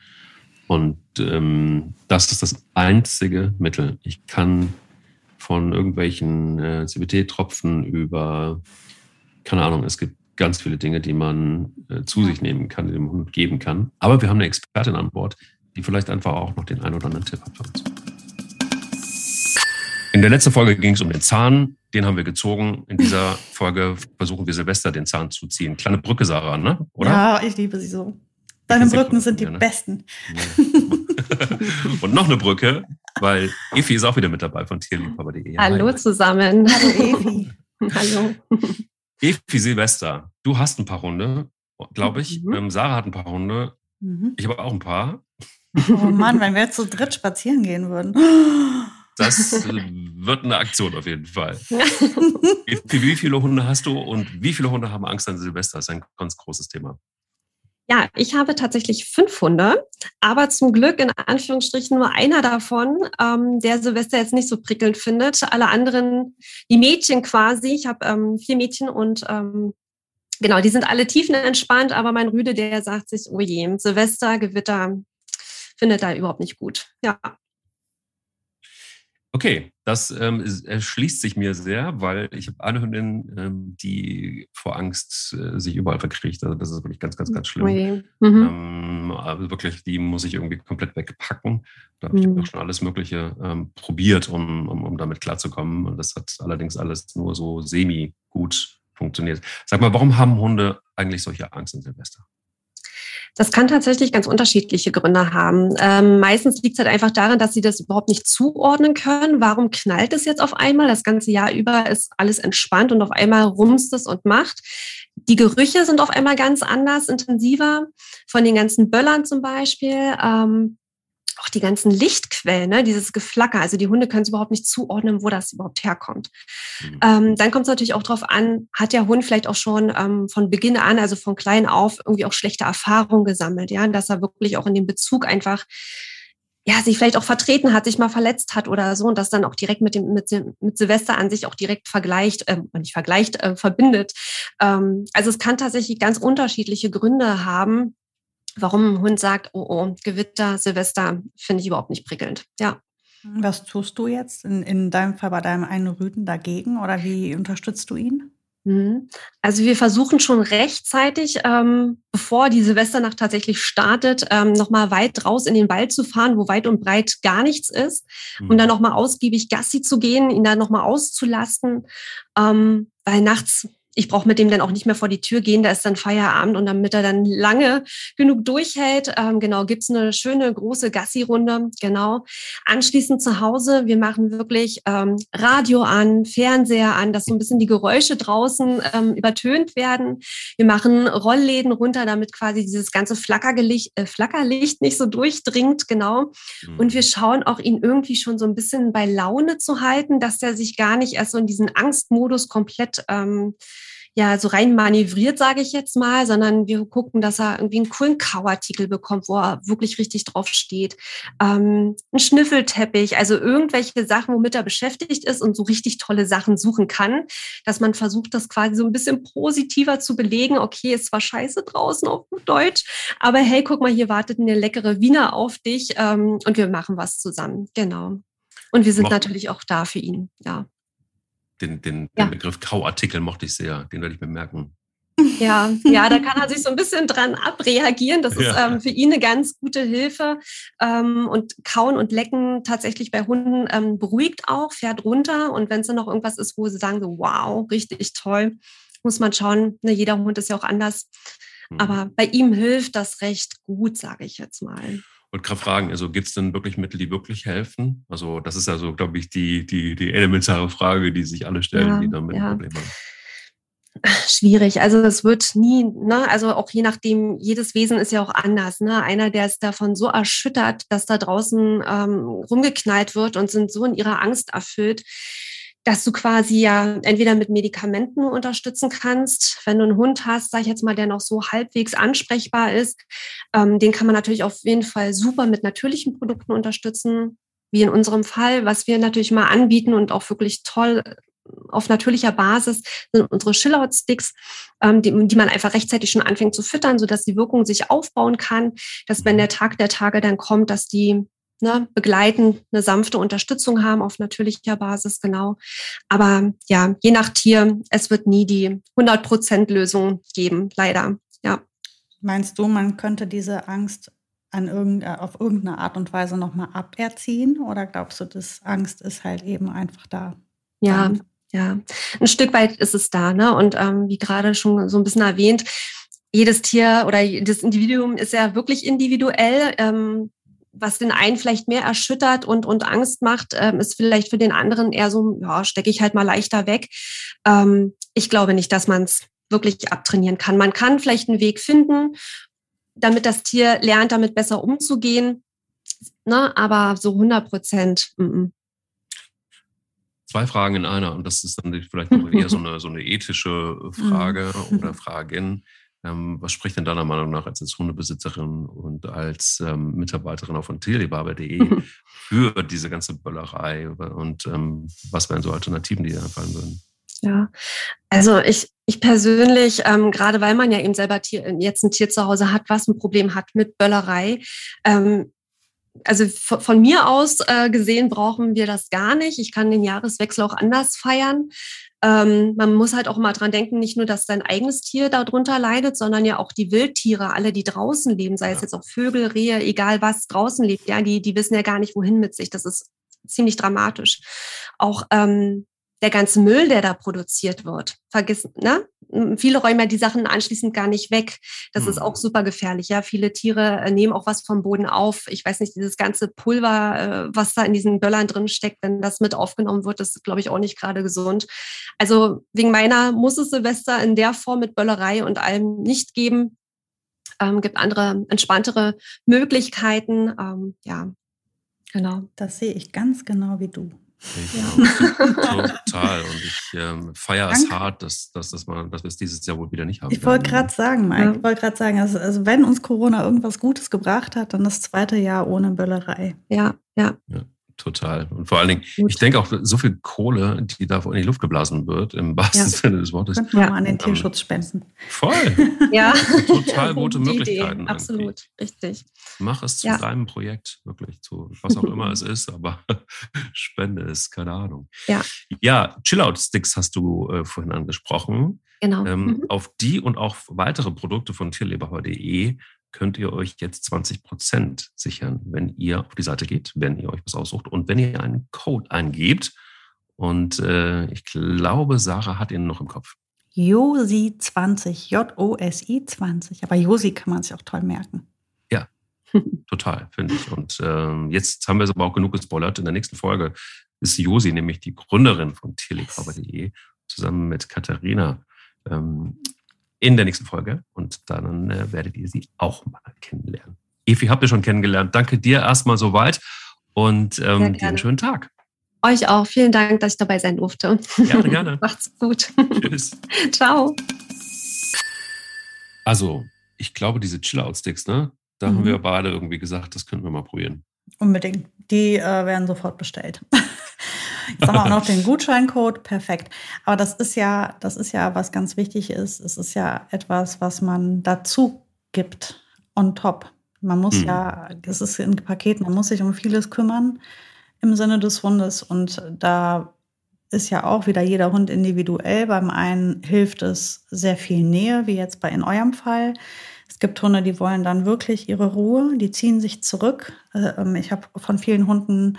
Und ähm, das ist das einzige Mittel. Ich kann von irgendwelchen äh, CBT-Tropfen über, keine Ahnung, es gibt ganz viele Dinge, die man äh, zu sich nehmen kann, die dem Hund geben kann. Aber wir haben eine Expertin an Bord, die vielleicht einfach auch noch den einen oder anderen Tipp hat für uns. In der letzten Folge ging es um den Zahn. Den haben wir gezogen. In dieser Folge versuchen wir Silvester den Zahn zu ziehen. Kleine Brücke, Sarah, ne? Oder? Ja, ich liebe sie so. Deine Brücken sind die ja, ne? besten. Und noch eine Brücke, weil Efi ist auch wieder mit dabei von tierliebhaber.de. Hallo zusammen. Hallo Efi. Hallo. Efi Silvester, du hast ein paar Hunde, glaube ich. Mhm. Ähm, Sarah hat ein paar Hunde. Mhm. Ich habe auch ein paar. Oh Mann, wenn wir jetzt zu dritt spazieren gehen würden. Das äh, wird eine Aktion auf jeden Fall. wie viele Hunde hast du und wie viele Hunde haben Angst an Silvester? Das ist ein ganz großes Thema. Ja, ich habe tatsächlich fünf Hunde, aber zum Glück in Anführungsstrichen nur einer davon, ähm, der Silvester jetzt nicht so prickelnd findet. Alle anderen, die Mädchen quasi, ich habe ähm, vier Mädchen und ähm, genau, die sind alle tiefenentspannt, aber mein Rüde, der sagt sich, oh je, Silvester, Gewitter, findet er überhaupt nicht gut. Ja. Okay, das ähm, erschließt sich mir sehr, weil ich habe eine Hündin, ähm, die vor Angst äh, sich überall verkriecht. Also das ist wirklich ganz, ganz, ganz schlimm. Okay. Mhm. Ähm, also wirklich, die muss ich irgendwie komplett wegpacken. Da habe ich mhm. auch schon alles Mögliche ähm, probiert, um, um, um damit klarzukommen. Und das hat allerdings alles nur so semi gut funktioniert. Sag mal, warum haben Hunde eigentlich solche Angst in Silvester? Das kann tatsächlich ganz unterschiedliche Gründe haben. Ähm, meistens liegt es halt einfach daran, dass sie das überhaupt nicht zuordnen können. Warum knallt es jetzt auf einmal? Das ganze Jahr über ist alles entspannt und auf einmal rumst es und macht. Die Gerüche sind auf einmal ganz anders, intensiver, von den ganzen Böllern zum Beispiel. Ähm, auch die ganzen Lichtquellen, ne, dieses Geflacker. Also die Hunde können es überhaupt nicht zuordnen, wo das überhaupt herkommt. Mhm. Ähm, dann kommt es natürlich auch darauf an, hat der Hund vielleicht auch schon ähm, von Beginn an, also von klein auf, irgendwie auch schlechte Erfahrungen gesammelt, ja, dass er wirklich auch in dem Bezug einfach ja, sich vielleicht auch vertreten hat, sich mal verletzt hat oder so und das dann auch direkt mit dem mit, mit Silvester an sich auch direkt vergleicht, äh, nicht vergleicht, äh, verbindet. Ähm, also es kann tatsächlich ganz unterschiedliche Gründe haben, warum ein Hund sagt, oh, oh, Gewitter, Silvester, finde ich überhaupt nicht prickelnd. Ja. Was tust du jetzt in, in deinem Fall bei deinem einen Rüden dagegen oder wie unterstützt du ihn? Mhm. Also wir versuchen schon rechtzeitig, ähm, bevor die Silvesternacht tatsächlich startet, ähm, nochmal weit raus in den Wald zu fahren, wo weit und breit gar nichts ist, mhm. und dann nochmal ausgiebig Gassi zu gehen, ihn dann nochmal auszulasten, ähm, weil nachts ich brauche mit dem dann auch nicht mehr vor die Tür gehen, da ist dann Feierabend und damit er dann lange genug durchhält, ähm, genau, gibt's eine schöne große Gassi-Runde, genau. Anschließend zu Hause, wir machen wirklich ähm, Radio an, Fernseher an, dass so ein bisschen die Geräusche draußen ähm, übertönt werden. Wir machen Rollläden runter, damit quasi dieses ganze Flackerlicht, äh, Flackerlicht nicht so durchdringt, genau. Und mhm. wir schauen auch ihn irgendwie schon so ein bisschen bei Laune zu halten, dass der sich gar nicht erst so in diesen Angstmodus komplett ähm, ja so rein manövriert, sage ich jetzt mal, sondern wir gucken, dass er irgendwie einen coolen Kauartikel bekommt, wo er wirklich richtig drauf steht. Ähm, ein Schnüffelteppich, also irgendwelche Sachen, womit er beschäftigt ist und so richtig tolle Sachen suchen kann, dass man versucht, das quasi so ein bisschen positiver zu belegen. Okay, ist zwar scheiße draußen auf gut Deutsch, aber hey, guck mal, hier wartet eine leckere Wiener auf dich ähm, und wir machen was zusammen. Genau. Und wir sind Mach. natürlich auch da für ihn, ja den, den, ja. den Begriff Kauartikel mochte ich sehr. Den werde ich mir merken. Ja, ja, da kann er sich so ein bisschen dran abreagieren. Das ist ja. ähm, für ihn eine ganz gute Hilfe. Ähm, und Kauen und Lecken tatsächlich bei Hunden ähm, beruhigt auch, fährt runter. Und wenn es dann noch irgendwas ist, wo sie sagen, so, wow, richtig toll, muss man schauen. Ne, jeder Hund ist ja auch anders. Mhm. Aber bei ihm hilft das recht gut, sage ich jetzt mal wollte gerade fragen, also gibt es denn wirklich Mittel, die wirklich helfen? Also das ist ja so, glaube ich, die, die, die elementare Frage, die sich alle stellen, ja, die damit ja. ein Problem haben. Schwierig. Also es wird nie, ne, also auch je nachdem, jedes Wesen ist ja auch anders. Ne? Einer, der ist davon so erschüttert, dass da draußen ähm, rumgeknallt wird und sind so in ihrer Angst erfüllt dass du quasi ja entweder mit Medikamenten unterstützen kannst, wenn du einen Hund hast, sag ich jetzt mal, der noch so halbwegs ansprechbar ist, ähm, den kann man natürlich auf jeden Fall super mit natürlichen Produkten unterstützen, wie in unserem Fall, was wir natürlich mal anbieten und auch wirklich toll auf natürlicher Basis sind unsere Chillout-Sticks, ähm, die, die man einfach rechtzeitig schon anfängt zu füttern, sodass die Wirkung sich aufbauen kann, dass wenn der Tag der Tage dann kommt, dass die ne, begleitend eine sanfte Unterstützung haben auf natürlicher Basis, genau. Aber ja, je nach Tier, es wird nie die 100%-Lösung geben, leider, ja. Meinst du, man könnte diese Angst an irgend, auf irgendeine Art und Weise nochmal aberziehen? Oder glaubst du, dass Angst ist halt eben einfach da? Ja, ja, ein Stück weit ist es da, ne? Und ähm, wie gerade schon so ein bisschen erwähnt, jedes Tier oder das Individuum ist ja wirklich individuell. Ähm, was den einen vielleicht mehr erschüttert und, und Angst macht, ähm, ist vielleicht für den anderen eher so, ja, stecke ich halt mal leichter weg. Ähm, ich glaube nicht, dass man es wirklich abtrainieren kann. Man kann vielleicht einen Weg finden, damit das Tier lernt, damit besser umzugehen. Ne? Aber so 100 Prozent. Mm -mm zwei Fragen in einer und das ist dann vielleicht noch eher so eine, so eine ethische Frage mhm. oder Fragen. Ähm, was spricht denn deiner Meinung nach als Hundebesitzerin und als ähm, Mitarbeiterin auch von tierliebhaber.de für diese ganze Böllerei und ähm, was wären so Alternativen, die dir einfallen würden? Ja, also ich, ich persönlich, ähm, gerade weil man ja eben selber Tier, jetzt ein Tier zu Hause hat, was ein Problem hat mit Böllerei, ähm, also von mir aus äh, gesehen brauchen wir das gar nicht. Ich kann den Jahreswechsel auch anders feiern. Ähm, man muss halt auch mal dran denken, nicht nur, dass sein eigenes Tier darunter leidet, sondern ja auch die Wildtiere, alle, die draußen leben, sei ja. es jetzt auch Vögel, Rehe, egal was draußen lebt, ja, die, die wissen ja gar nicht, wohin mit sich. Das ist ziemlich dramatisch. Auch ähm, der ganze Müll, der da produziert wird. Vergiss, ne? Viele räumen ja die Sachen anschließend gar nicht weg. Das mhm. ist auch super gefährlich. Ja, viele Tiere äh, nehmen auch was vom Boden auf. Ich weiß nicht, dieses ganze Pulver, äh, was da in diesen Böllern drin steckt, wenn das mit aufgenommen wird, das ist, glaube ich, auch nicht gerade gesund. Also wegen meiner muss es Silvester in der Form mit Böllerei und allem nicht geben. Ähm, gibt andere entspanntere Möglichkeiten. Ähm, ja, genau. Das sehe ich ganz genau wie du. Ja. Total. Und ich ähm, feiere es hart, dass, dass, dass, man, dass wir es dieses Jahr wohl wieder nicht haben. Ich wollte gerade sagen, Mike, ja. ich wollte gerade sagen, also, also, wenn uns Corona irgendwas Gutes gebracht hat, dann das zweite Jahr ohne Böllerei. Ja, ja. ja total. Und vor allen Dingen, Gut. ich denke auch, so viel Kohle, die da in die Luft geblasen wird, im wahrsten ja. Sinne des Wortes. Könnten wir ja. mal an den Tierschutz spenden. Voll. ja. Total gute Möglichkeiten. Absolut, irgendwie. richtig. Mach es zu ja. deinem Projekt, wirklich zu was auch immer es ist, aber spende es, keine Ahnung. Ja. Ja, Chillout-Sticks hast du äh, vorhin angesprochen. Genau. Ähm, mhm. Auf die und auch weitere Produkte von tierleber.de könnt ihr euch jetzt 20 Prozent sichern, wenn ihr auf die Seite geht, wenn ihr euch was aussucht und wenn ihr einen Code eingebt. Und äh, ich glaube, Sarah hat ihn noch im Kopf. Josi 20, J-O-S-I 20. Aber Josi kann man sich auch toll merken. Ja, total, finde ich. Und ähm, jetzt haben wir es aber auch genug gespoilert. In der nächsten Folge ist Josi nämlich die Gründerin von tierliebhaber.de zusammen mit Katharina ähm, in der nächsten Folge und dann äh, werdet ihr sie auch mal kennenlernen. Evi, habt ihr schon kennengelernt. Danke dir erstmal soweit und ähm, dir einen schönen Tag. Euch auch. Vielen Dank, dass ich dabei sein durfte. Gerne, gerne. Macht's gut. Tschüss. Ciao. Also, ich glaube, diese Chill-Out-Sticks, ne? Da mhm. haben wir beide irgendwie gesagt, das könnten wir mal probieren. Unbedingt. Die äh, werden sofort bestellt. Jetzt haben wir auch noch den Gutscheincode, perfekt. Aber das ist ja, das ist ja, was ganz wichtig ist. Es ist ja etwas, was man dazu gibt, on top. Man muss mhm. ja, das ist ein Paket, man muss sich um vieles kümmern im Sinne des Hundes. Und da ist ja auch wieder jeder Hund individuell. Beim einen hilft es sehr viel Nähe, wie jetzt bei in eurem Fall. Es gibt Hunde, die wollen dann wirklich ihre Ruhe, die ziehen sich zurück. Äh, ähm, ich habe von vielen Hunden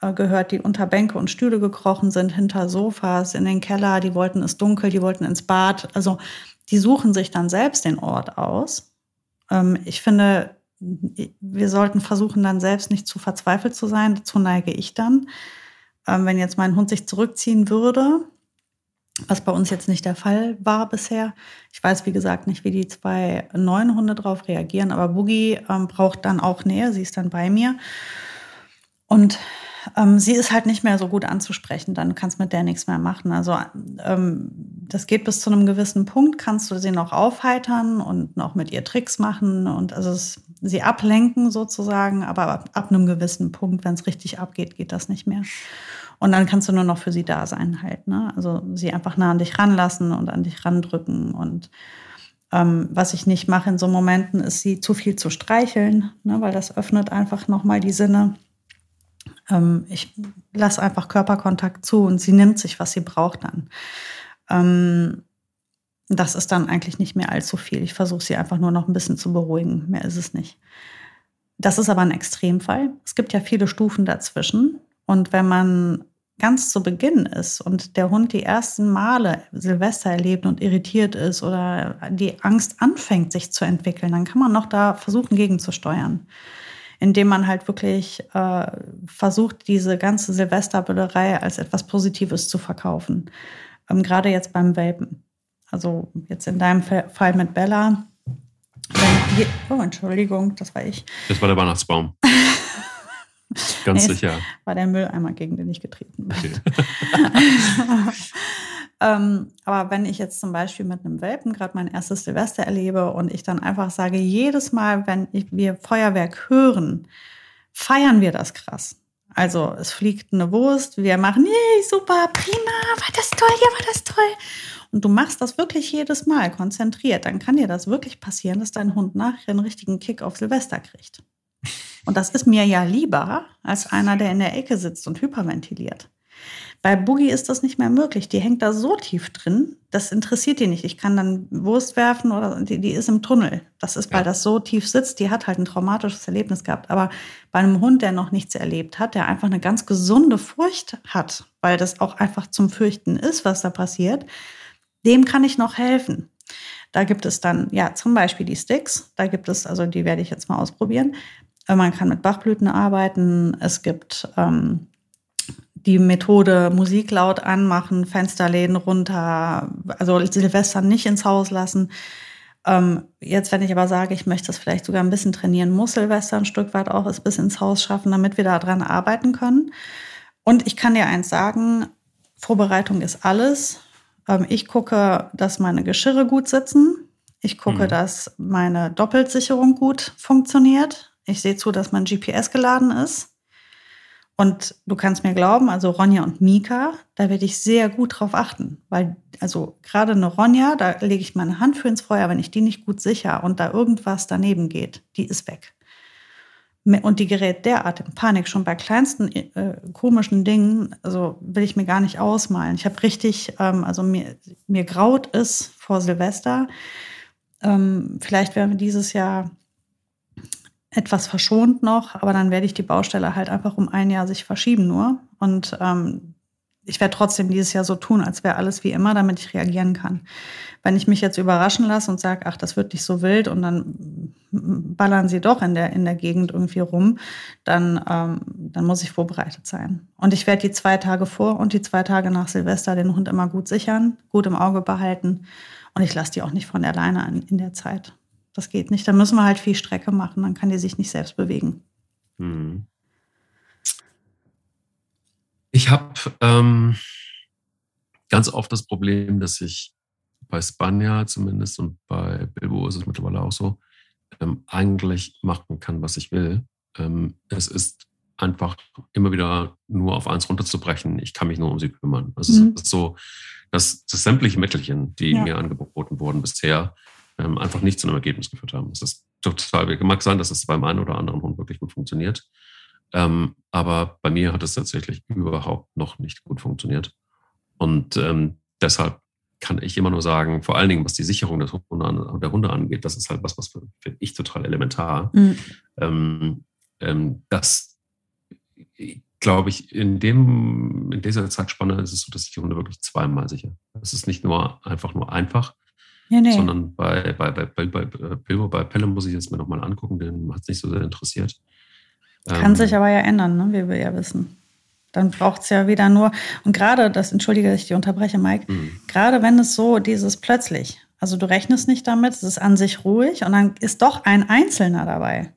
gehört, die unter Bänke und Stühle gekrochen sind, hinter Sofas, in den Keller, die wollten es dunkel, die wollten ins Bad. Also die suchen sich dann selbst den Ort aus. Ähm, ich finde, wir sollten versuchen, dann selbst nicht zu verzweifelt zu sein. Dazu neige ich dann. Ähm, wenn jetzt mein Hund sich zurückziehen würde, was bei uns jetzt nicht der Fall war bisher. Ich weiß, wie gesagt, nicht, wie die zwei neuen Hunde darauf reagieren, aber Boogie ähm, braucht dann auch Nähe, sie ist dann bei mir. Und ähm, sie ist halt nicht mehr so gut anzusprechen, dann kannst mit der nichts mehr machen. Also ähm, das geht bis zu einem gewissen Punkt, kannst du sie noch aufheitern und noch mit ihr Tricks machen und also es, sie ablenken sozusagen, aber ab, ab einem gewissen Punkt, wenn es richtig abgeht, geht das nicht mehr. Und dann kannst du nur noch für sie da sein halt. Ne? Also sie einfach nah an dich ranlassen und an dich randrücken. Und ähm, was ich nicht mache in so Momenten, ist sie zu viel zu streicheln, ne? weil das öffnet einfach nochmal die Sinne. Ähm, ich lasse einfach Körperkontakt zu und sie nimmt sich, was sie braucht dann. Ähm, das ist dann eigentlich nicht mehr allzu viel. Ich versuche sie einfach nur noch ein bisschen zu beruhigen. Mehr ist es nicht. Das ist aber ein Extremfall. Es gibt ja viele Stufen dazwischen. Und wenn man ganz zu Beginn ist und der Hund die ersten Male Silvester erlebt und irritiert ist oder die Angst anfängt, sich zu entwickeln, dann kann man noch da versuchen, gegenzusteuern. Indem man halt wirklich äh, versucht, diese ganze Silvesterbüllerei als etwas Positives zu verkaufen. Ähm, Gerade jetzt beim Welpen. Also jetzt in deinem Fall mit Bella. oh, Entschuldigung, das war ich. Das war der Weihnachtsbaum. Ganz nee, sicher. War der Mülleimer, gegen den ich getreten bin. Okay. ähm, aber wenn ich jetzt zum Beispiel mit einem Welpen gerade mein erstes Silvester erlebe und ich dann einfach sage, jedes Mal, wenn ich, wir Feuerwerk hören, feiern wir das krass. Also es fliegt eine Wurst, wir machen, hey, super, prima, war das toll, ja, war das toll. Und du machst das wirklich jedes Mal konzentriert, dann kann dir das wirklich passieren, dass dein Hund nachher einen richtigen Kick auf Silvester kriegt. Und das ist mir ja lieber als einer, der in der Ecke sitzt und hyperventiliert. Bei Boogie ist das nicht mehr möglich. Die hängt da so tief drin, das interessiert die nicht. Ich kann dann Wurst werfen oder die, die ist im Tunnel. Das ist, weil ja. das so tief sitzt. Die hat halt ein traumatisches Erlebnis gehabt. Aber bei einem Hund, der noch nichts erlebt hat, der einfach eine ganz gesunde Furcht hat, weil das auch einfach zum Fürchten ist, was da passiert, dem kann ich noch helfen. Da gibt es dann, ja, zum Beispiel die Sticks. Da gibt es, also die werde ich jetzt mal ausprobieren. Äh, man kann mit Bachblüten arbeiten. Es gibt ähm, die Methode Musik laut anmachen, Fensterläden runter, also Silvester nicht ins Haus lassen. Ähm, jetzt, wenn ich aber sage, ich möchte das vielleicht sogar ein bisschen trainieren, muss Silvester ein Stück weit auch es bis ins Haus schaffen, damit wir daran arbeiten können. Und ich kann dir eins sagen, Vorbereitung ist alles. Ähm, ich gucke, dass meine Geschirre gut sitzen. Ich gucke, mhm. dass meine Doppelsicherung gut funktioniert. Ich sehe zu, dass mein GPS geladen ist. Und du kannst mir glauben, also Ronja und Mika, da werde ich sehr gut drauf achten. Weil, also gerade eine Ronja, da lege ich meine Hand für ins Feuer, wenn ich die nicht gut sicher und da irgendwas daneben geht, die ist weg. Und die gerät derart in Panik, schon bei kleinsten äh, komischen Dingen, also will ich mir gar nicht ausmalen. Ich habe richtig, ähm, also mir, mir graut es vor Silvester. Ähm, vielleicht werden wir dieses Jahr etwas verschont noch, aber dann werde ich die Baustelle halt einfach um ein Jahr sich verschieben nur. Und ähm, ich werde trotzdem dieses Jahr so tun, als wäre alles wie immer, damit ich reagieren kann. Wenn ich mich jetzt überraschen lasse und sage, ach, das wird nicht so wild und dann ballern sie doch in der, in der Gegend irgendwie rum, dann, ähm, dann muss ich vorbereitet sein. Und ich werde die zwei Tage vor und die zwei Tage nach Silvester den Hund immer gut sichern, gut im Auge behalten. Und ich lasse die auch nicht von der Leine in der Zeit. Das geht nicht. Da müssen wir halt viel Strecke machen, dann kann die sich nicht selbst bewegen. Hm. Ich habe ähm, ganz oft das Problem, dass ich bei Spanja zumindest und bei Bilbo ist es mittlerweile auch so, ähm, eigentlich machen kann, was ich will. Ähm, es ist einfach immer wieder nur auf eins runterzubrechen. Ich kann mich nur um sie kümmern. Also mhm. es ist so, dass das sämtliche Mittelchen, die ja. mir angeboten wurden bisher, ähm, einfach nicht zu einem Ergebnis geführt haben. Es ist total, mag sein, dass es beim einen oder anderen Hund wirklich gut funktioniert. Ähm, aber bei mir hat es tatsächlich überhaupt noch nicht gut funktioniert. Und ähm, deshalb kann ich immer nur sagen, vor allen Dingen, was die Sicherung des Hunde, der Hunde angeht, das ist halt was, was finde ich total elementar. Mhm. Ähm, ähm, das glaube ich, in, dem, in dieser Zeitspanne ist es so, dass ich die Hunde wirklich zweimal sicher. Es ist nicht nur einfach nur einfach, Nee, nee. Sondern bei, bei, bei, bei, bei Bilbo, bei Pelle muss ich jetzt mir nochmal angucken, den hat es nicht so sehr interessiert. Kann ähm, sich aber ja ändern, ne? wie wir ja wissen. Dann braucht es ja wieder nur, und gerade, das entschuldige, dass ich die unterbreche, Mike, mhm. gerade wenn es so dieses plötzlich, also du rechnest nicht damit, es ist an sich ruhig und dann ist doch ein Einzelner dabei,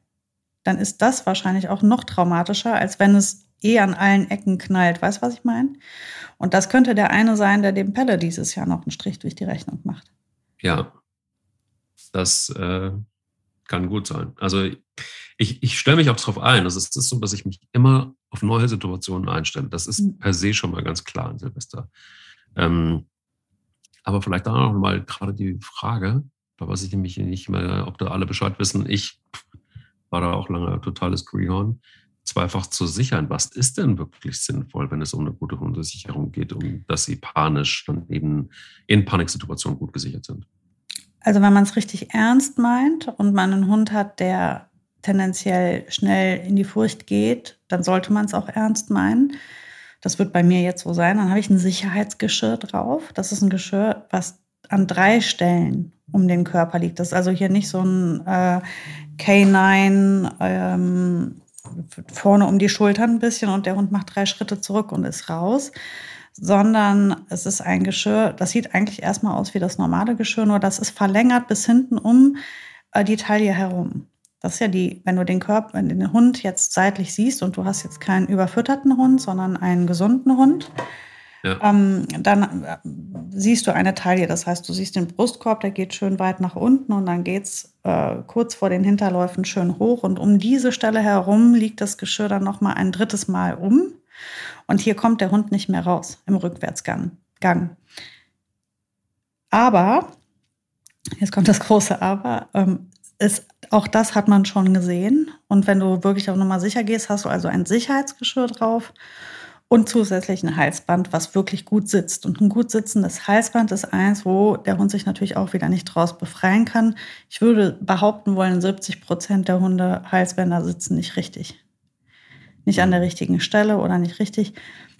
dann ist das wahrscheinlich auch noch traumatischer, als wenn es eh an allen Ecken knallt. Weißt du, was ich meine? Und das könnte der eine sein, der dem Pelle dieses Jahr noch einen Strich durch die Rechnung macht. Ja, das äh, kann gut sein. Also ich, ich stelle mich auch darauf ein. Also es ist so, dass ich mich immer auf neue Situationen einstelle. Das ist mhm. per se schon mal ganz klar an Silvester. Ähm, aber vielleicht da noch mal gerade die Frage, da weiß ich nämlich nicht mehr, ob da alle Bescheid wissen. Ich war da auch lange totales Greenhorn zweifach zu sichern. Was ist denn wirklich sinnvoll, wenn es um eine gute Hundesicherung geht, um dass sie panisch dann eben in Paniksituationen gut gesichert sind? Also wenn man es richtig ernst meint und man einen Hund hat, der tendenziell schnell in die Furcht geht, dann sollte man es auch ernst meinen. Das wird bei mir jetzt so sein. Dann habe ich ein Sicherheitsgeschirr drauf. Das ist ein Geschirr, was an drei Stellen um den Körper liegt. Das ist also hier nicht so ein äh, K9 ähm, vorne um die Schultern ein bisschen und der Hund macht drei Schritte zurück und ist raus, sondern es ist ein Geschirr, das sieht eigentlich erstmal aus wie das normale Geschirr, nur das ist verlängert bis hinten um äh, die Taille herum. Das ist ja die, wenn du den Körper, wenn du den Hund jetzt seitlich siehst und du hast jetzt keinen überfütterten Hund, sondern einen gesunden Hund, ja. ähm, dann äh, siehst du eine Taille. Das heißt, du siehst den Brustkorb, der geht schön weit nach unten und dann geht's äh, kurz vor den Hinterläufen schön hoch. Und um diese Stelle herum liegt das Geschirr dann nochmal ein drittes Mal um. Und hier kommt der Hund nicht mehr raus im Rückwärtsgang. Gang. Aber, jetzt kommt das große Aber, ähm, ist, auch das hat man schon gesehen. Und wenn du wirklich auch nochmal sicher gehst, hast du also ein Sicherheitsgeschirr drauf und zusätzlich ein Halsband, was wirklich gut sitzt. Und ein gut sitzendes Halsband ist eins, wo der Hund sich natürlich auch wieder nicht draus befreien kann. Ich würde behaupten wollen, 70 Prozent der Hunde Halsbänder sitzen nicht richtig nicht an der richtigen Stelle oder nicht richtig.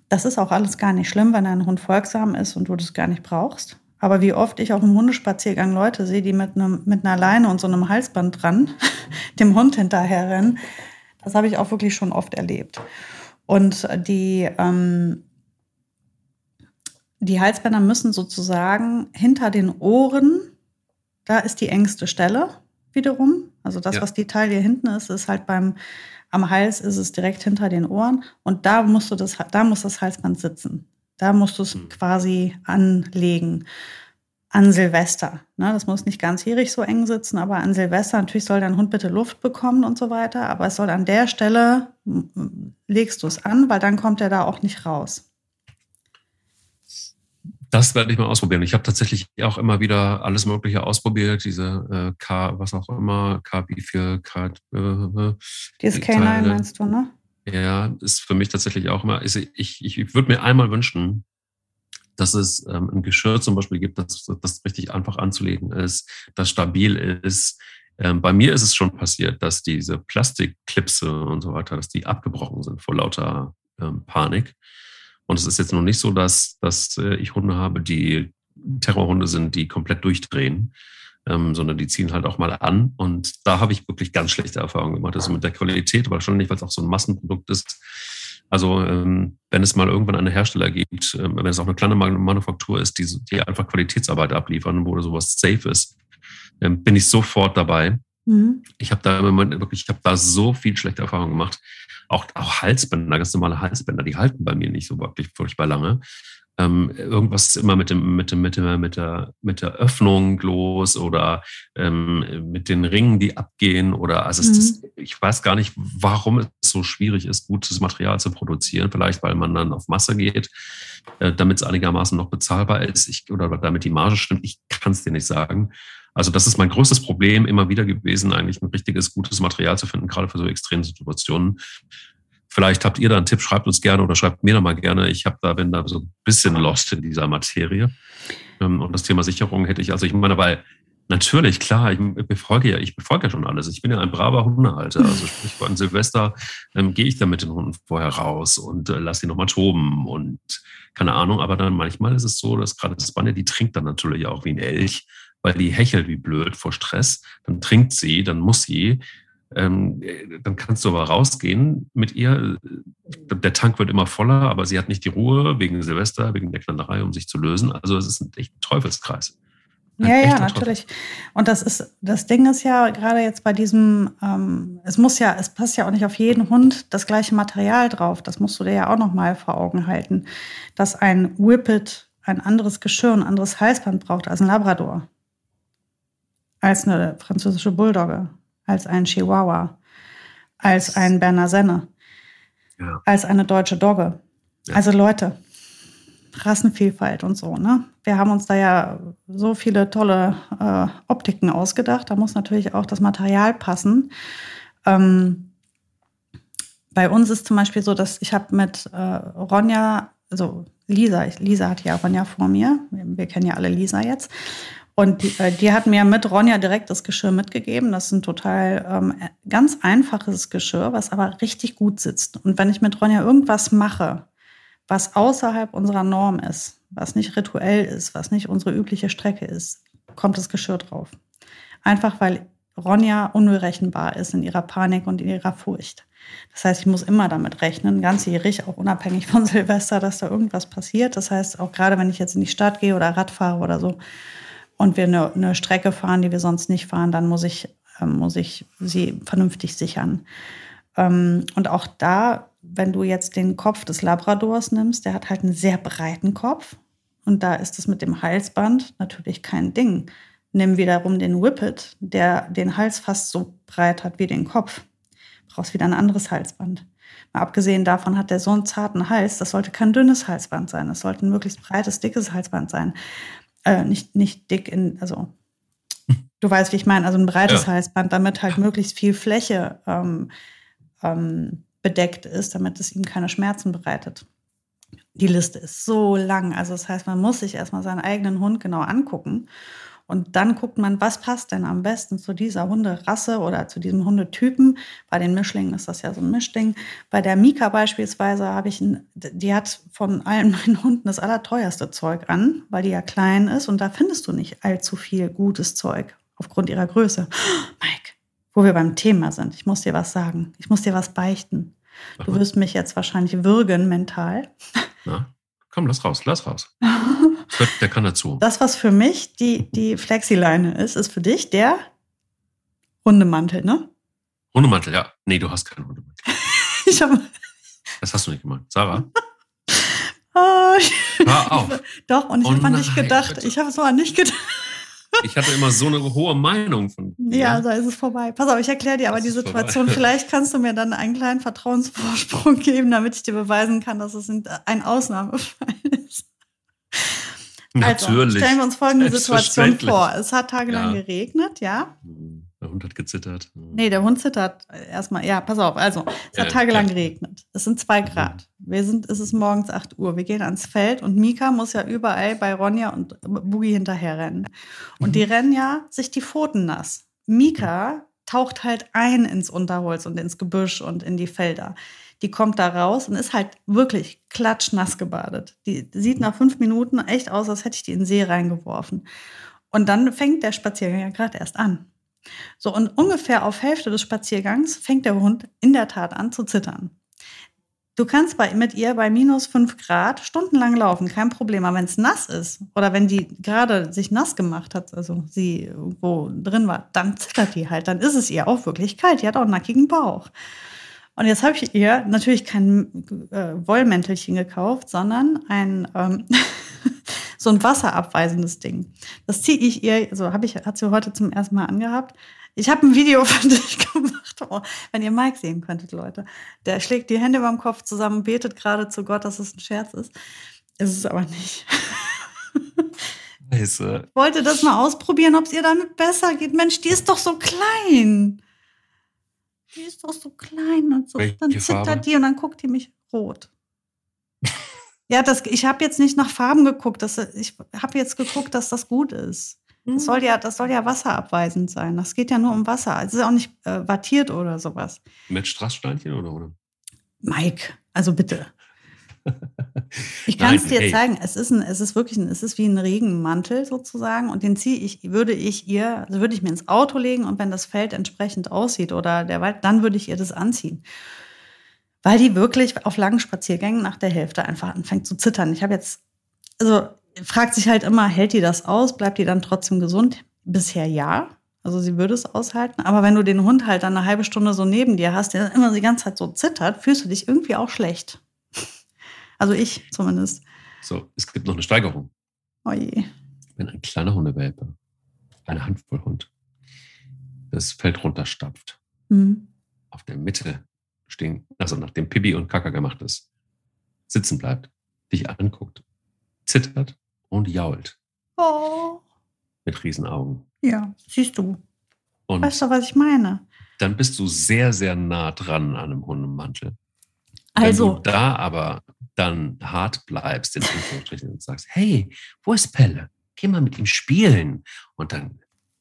Das ist auch alles gar nicht schlimm, wenn ein Hund folgsam ist und du das gar nicht brauchst. Aber wie oft ich auf einem Hundespaziergang Leute sehe, die mit, einem, mit einer Leine und so einem Halsband dran dem Hund hinterherrennen, das habe ich auch wirklich schon oft erlebt. Und die, ähm, die Halsbänder müssen sozusagen hinter den Ohren, da ist die engste Stelle wiederum. Also das, ja. was die Taille hinten ist, ist halt beim am Hals ist es direkt hinter den Ohren und da musst du das, da muss das Halsband sitzen. Da musst du es mhm. quasi anlegen. An Silvester. Ne, das muss nicht ganzjährig so eng sitzen, aber an Silvester natürlich soll dein Hund bitte Luft bekommen und so weiter. Aber es soll an der Stelle, legst du es an, weil dann kommt er da auch nicht raus. Das werde ich mal ausprobieren. Ich habe tatsächlich auch immer wieder alles Mögliche ausprobiert, diese äh, K, was auch immer, KB4, K. Äh, Dieses K9 meinst du, ne? Ja, ist für mich tatsächlich auch immer. Ich, ich, ich würde mir einmal wünschen, dass es ähm, ein Geschirr zum Beispiel gibt, das, das richtig einfach anzulegen ist, das stabil ist. Ähm, bei mir ist es schon passiert, dass diese Plastikklipse und so weiter, dass die abgebrochen sind vor lauter ähm, Panik. Und es ist jetzt noch nicht so, dass, dass äh, ich Hunde habe, die Terrorhunde sind, die komplett durchdrehen, ähm, sondern die ziehen halt auch mal an. Und da habe ich wirklich ganz schlechte Erfahrungen gemacht. Also mit der Qualität, nicht, weil es auch so ein Massenprodukt ist. Also ähm, wenn es mal irgendwann einen Hersteller gibt, ähm, wenn es auch eine kleine Manufaktur ist, die, die einfach Qualitätsarbeit abliefern, wo sowas safe ist, ähm, bin ich sofort dabei. Mhm. Ich habe da im Moment wirklich, ich habe da so viel schlechte Erfahrungen gemacht auch, auch Halsbänder, ganz normale Halsbänder, die halten bei mir nicht so wirklich furchtbar lange. Ähm, irgendwas immer mit dem, mit dem, mit der, mit der, mit der Öffnung los oder ähm, mit den Ringen, die abgehen oder also mhm. ist, ich weiß gar nicht, warum es so schwierig ist, gutes Material zu produzieren. Vielleicht, weil man dann auf Masse geht, äh, damit es einigermaßen noch bezahlbar ist ich, oder damit die Marge stimmt. Ich kann es dir nicht sagen. Also das ist mein größtes Problem immer wieder gewesen, eigentlich ein richtiges, gutes Material zu finden, gerade für so extreme Situationen. Vielleicht habt ihr da einen Tipp, schreibt uns gerne oder schreibt mir da mal gerne. Ich habe da, bin da so ein bisschen lost in dieser Materie. Ähm, und das Thema Sicherung hätte ich, also ich meine, weil natürlich, klar, ich befolge ja, ich befolge ja schon alles. Ich bin ja ein braver Hundehalter. Also sprich, an Silvester ähm, gehe ich da mit den Hunden vorher raus und äh, lasse die nochmal toben und keine Ahnung. Aber dann manchmal ist es so, dass gerade das Banne, die trinkt dann natürlich auch wie ein Elch weil die hechelt wie blöd vor Stress. Dann trinkt sie, dann muss sie. Ähm, dann kannst du aber rausgehen mit ihr. Der Tank wird immer voller, aber sie hat nicht die Ruhe wegen Silvester, wegen der Knallerei, um sich zu lösen. Also es ist ein echt Teufelskreis. Ja, ja, natürlich. Und das ist, das Ding ist ja gerade jetzt bei diesem, ähm, es muss ja, es passt ja auch nicht auf jeden Hund das gleiche Material drauf. Das musst du dir ja auch noch mal vor Augen halten, dass ein Whippet ein anderes Geschirr, ein anderes Halsband braucht als ein Labrador, als eine französische Bulldogge, als ein Chihuahua, als ein Berner Senne, ja. als eine deutsche Dogge. Ja. Also Leute, Rassenvielfalt und so. Ne? Wir haben uns da ja so viele tolle äh, Optiken ausgedacht. Da muss natürlich auch das Material passen. Ähm, bei uns ist zum Beispiel so, dass ich habe mit äh, Ronja, also Lisa, Lisa hat ja Ronja vor mir. Wir kennen ja alle Lisa jetzt. Und die, äh, die hat mir mit Ronja direkt das Geschirr mitgegeben. Das ist ein total ähm, ganz einfaches Geschirr, was aber richtig gut sitzt. Und wenn ich mit Ronja irgendwas mache, was außerhalb unserer Norm ist, was nicht rituell ist, was nicht unsere übliche Strecke ist, kommt das Geschirr drauf. Einfach weil Ronja unberechenbar ist in ihrer Panik und in ihrer Furcht. Das heißt, ich muss immer damit rechnen, ganzjährig, auch unabhängig von Silvester, dass da irgendwas passiert. Das heißt, auch gerade wenn ich jetzt in die Stadt gehe oder Rad fahre oder so und wir eine, eine Strecke fahren, die wir sonst nicht fahren, dann muss ich, äh, muss ich sie vernünftig sichern. Ähm, und auch da, wenn du jetzt den Kopf des Labradors nimmst, der hat halt einen sehr breiten Kopf. Und da ist es mit dem Halsband natürlich kein Ding. Nimm wiederum den Whippet, der den Hals fast so breit hat wie den Kopf. Brauchst wieder ein anderes Halsband. Mal abgesehen davon hat der so einen zarten Hals, das sollte kein dünnes Halsband sein. Das sollte ein möglichst breites, dickes Halsband sein. Äh, nicht, nicht dick in, also du weißt, wie ich meine, also ein breites ja. Halsband, damit halt möglichst viel Fläche ähm, ähm, bedeckt ist, damit es ihm keine Schmerzen bereitet. Die Liste ist so lang. Also das heißt, man muss sich erstmal seinen eigenen Hund genau angucken. Und dann guckt man, was passt denn am besten zu dieser Hunderasse oder zu diesem Hundetypen. Bei den Mischlingen ist das ja so ein Mischding. Bei der Mika beispielsweise habe ich, ein, die hat von allen meinen Hunden das allerteuerste Zeug an, weil die ja klein ist und da findest du nicht allzu viel gutes Zeug aufgrund ihrer Größe. Mike, wo wir beim Thema sind. Ich muss dir was sagen. Ich muss dir was beichten. Du wirst mich jetzt wahrscheinlich würgen mental. Na, komm, lass raus, lass raus. der kann dazu. Das, was für mich die, die Flexileine ist, ist für dich der Hundemantel, ne? Hundemantel, ja. Nee, du hast keinen Hundemantel. ich habe. Das hast du nicht gemeint. Sarah? oh, Hör auf. Doch, und ich oh habe an dich gedacht. Bitte. Ich habe so an dich gedacht. Ich hatte immer so eine hohe Meinung von dir. Ja, da ist es vorbei. Pass auf, ich erkläre dir aber die Situation. Vorbei. Vielleicht kannst du mir dann einen kleinen Vertrauensvorsprung geben, damit ich dir beweisen kann, dass es ein Ausnahmefall ist. Also, Natürlich. stellen wir uns folgende Situation vor. Es hat tagelang ja. geregnet, ja. Der Hund hat gezittert. Nee, der Hund zittert erstmal. Ja, pass auf. Also, es ja, hat tagelang ja. geregnet. Es sind zwei Grad. Wir sind, es ist morgens 8 Uhr. Wir gehen ans Feld und Mika muss ja überall bei Ronja und Boogie hinterher rennen. Und mhm. die rennen ja sich die Pfoten nass. Mika taucht halt ein ins Unterholz und ins Gebüsch und in die Felder. Die kommt da raus und ist halt wirklich klatschnass gebadet. Die sieht nach fünf Minuten echt aus, als hätte ich die in den See reingeworfen. Und dann fängt der Spaziergang ja gerade erst an. So, und ungefähr auf Hälfte des Spaziergangs fängt der Hund in der Tat an zu zittern. Du kannst bei, mit ihr bei minus fünf Grad stundenlang laufen, kein Problem. Aber wenn es nass ist oder wenn die gerade sich nass gemacht hat, also sie irgendwo drin war, dann zittert die halt. Dann ist es ihr auch wirklich kalt. Die hat auch einen nackigen Bauch. Und jetzt habe ich ihr natürlich kein äh, Wollmäntelchen gekauft, sondern ein ähm, so ein wasserabweisendes Ding. Das ziehe ich ihr, so habe ich, hat sie heute zum ersten Mal angehabt. Ich habe ein Video für dich gemacht, oh, wenn ihr Mike sehen könntet, Leute. Der schlägt die Hände beim Kopf zusammen, betet gerade zu Gott, dass es ein Scherz ist. Ist es aber nicht. Scheiße. Ich wollte das mal ausprobieren, ob es ihr damit besser geht. Mensch, die ist doch so klein die ist doch so klein und so. Welche dann zittert Farbe? die und dann guckt die mich rot. ja, das, ich habe jetzt nicht nach Farben geguckt. Das, ich habe jetzt geguckt, dass das gut ist. Das soll, ja, das soll ja wasserabweisend sein. Das geht ja nur um Wasser. Es ist auch nicht äh, wattiert oder sowas. Mit Strasssteinchen oder oder? Mike, also bitte. Ich kann es dir hey. zeigen. Es ist, ein, es ist wirklich ein, es ist wie ein Regenmantel sozusagen und den ziehe ich, würde ich ihr, also würde ich mir ins Auto legen und wenn das Feld entsprechend aussieht oder der Wald, dann würde ich ihr das anziehen. Weil die wirklich auf langen Spaziergängen nach der Hälfte einfach anfängt zu zittern. Ich habe jetzt, also fragt sich halt immer, hält die das aus? Bleibt die dann trotzdem gesund? Bisher ja. Also sie würde es aushalten. Aber wenn du den Hund halt dann eine halbe Stunde so neben dir hast, der immer die ganze Zeit so zittert, fühlst du dich irgendwie auch schlecht. Also ich zumindest. So, es gibt noch eine Steigerung. Oh je. Wenn ein kleiner Hundewelpe, eine Handvoll Hund, das Feld runterstapft, Mhm. auf der Mitte stehen, also nachdem Pipi und Kaka gemacht ist, sitzen bleibt, dich anguckt, zittert und jault Oh. mit Riesenaugen. Ja, siehst du. Und Weißt du, was ich meine? dann bist du sehr, sehr nah dran an einem Hundemantel. Also, Wenn du da aber dann hart bleibst, in Anführungsstrichen, und sagst, hey, wo ist Pelle? Geh mal mit ihm spielen. Und dann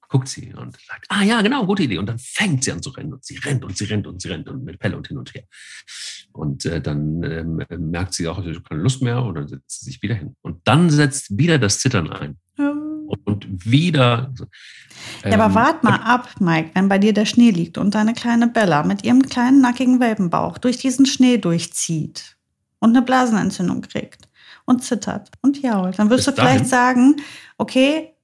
guckt sie und sagt, ah ja, genau, gute Idee. Und dann fängt sie an zu rennen und sie rennt und sie rennt und sie rennt und mit Pelle und hin und her. Und äh, dann ähm, merkt sie auch, sie hat keine Lust mehr und dann setzt sie sich wieder hin. Und dann setzt wieder das Zittern ein. ähm, Und wieder. ja, aber ähm, wart mal ab, Mike, wenn bei dir der Schnee liegt und deine kleine Bella mit ihrem kleinen nackigen Welpenbauch durch diesen Schnee durchzieht und eine Blasenentzündung kriegt und zittert und jault, dann wirst du vielleicht sagen, okay,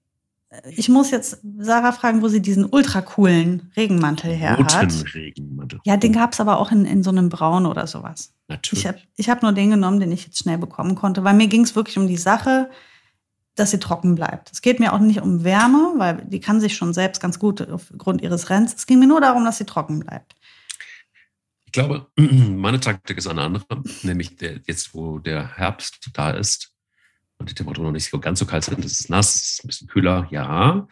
ich muss jetzt Sarah fragen, wo sie diesen ultra coolen Regenmantel her Roten hat. Regenmantel. Ja, den gab es aber auch in, in so einem Braun oder sowas. Natürlich. Ich habe ich hab nur den genommen, den ich jetzt schnell bekommen konnte, weil mir ging es wirklich um die Sache, dass sie trocken bleibt. Es geht mir auch nicht um Wärme, weil die kann sich schon selbst ganz gut aufgrund ihres Rennens. Es ging mir nur darum, dass sie trocken bleibt. Ich glaube, meine Taktik ist eine andere, nämlich der, jetzt, wo der Herbst da ist und die Temperaturen noch nicht so ganz so kalt sind, es ist nass, es ist ein bisschen kühler, ja,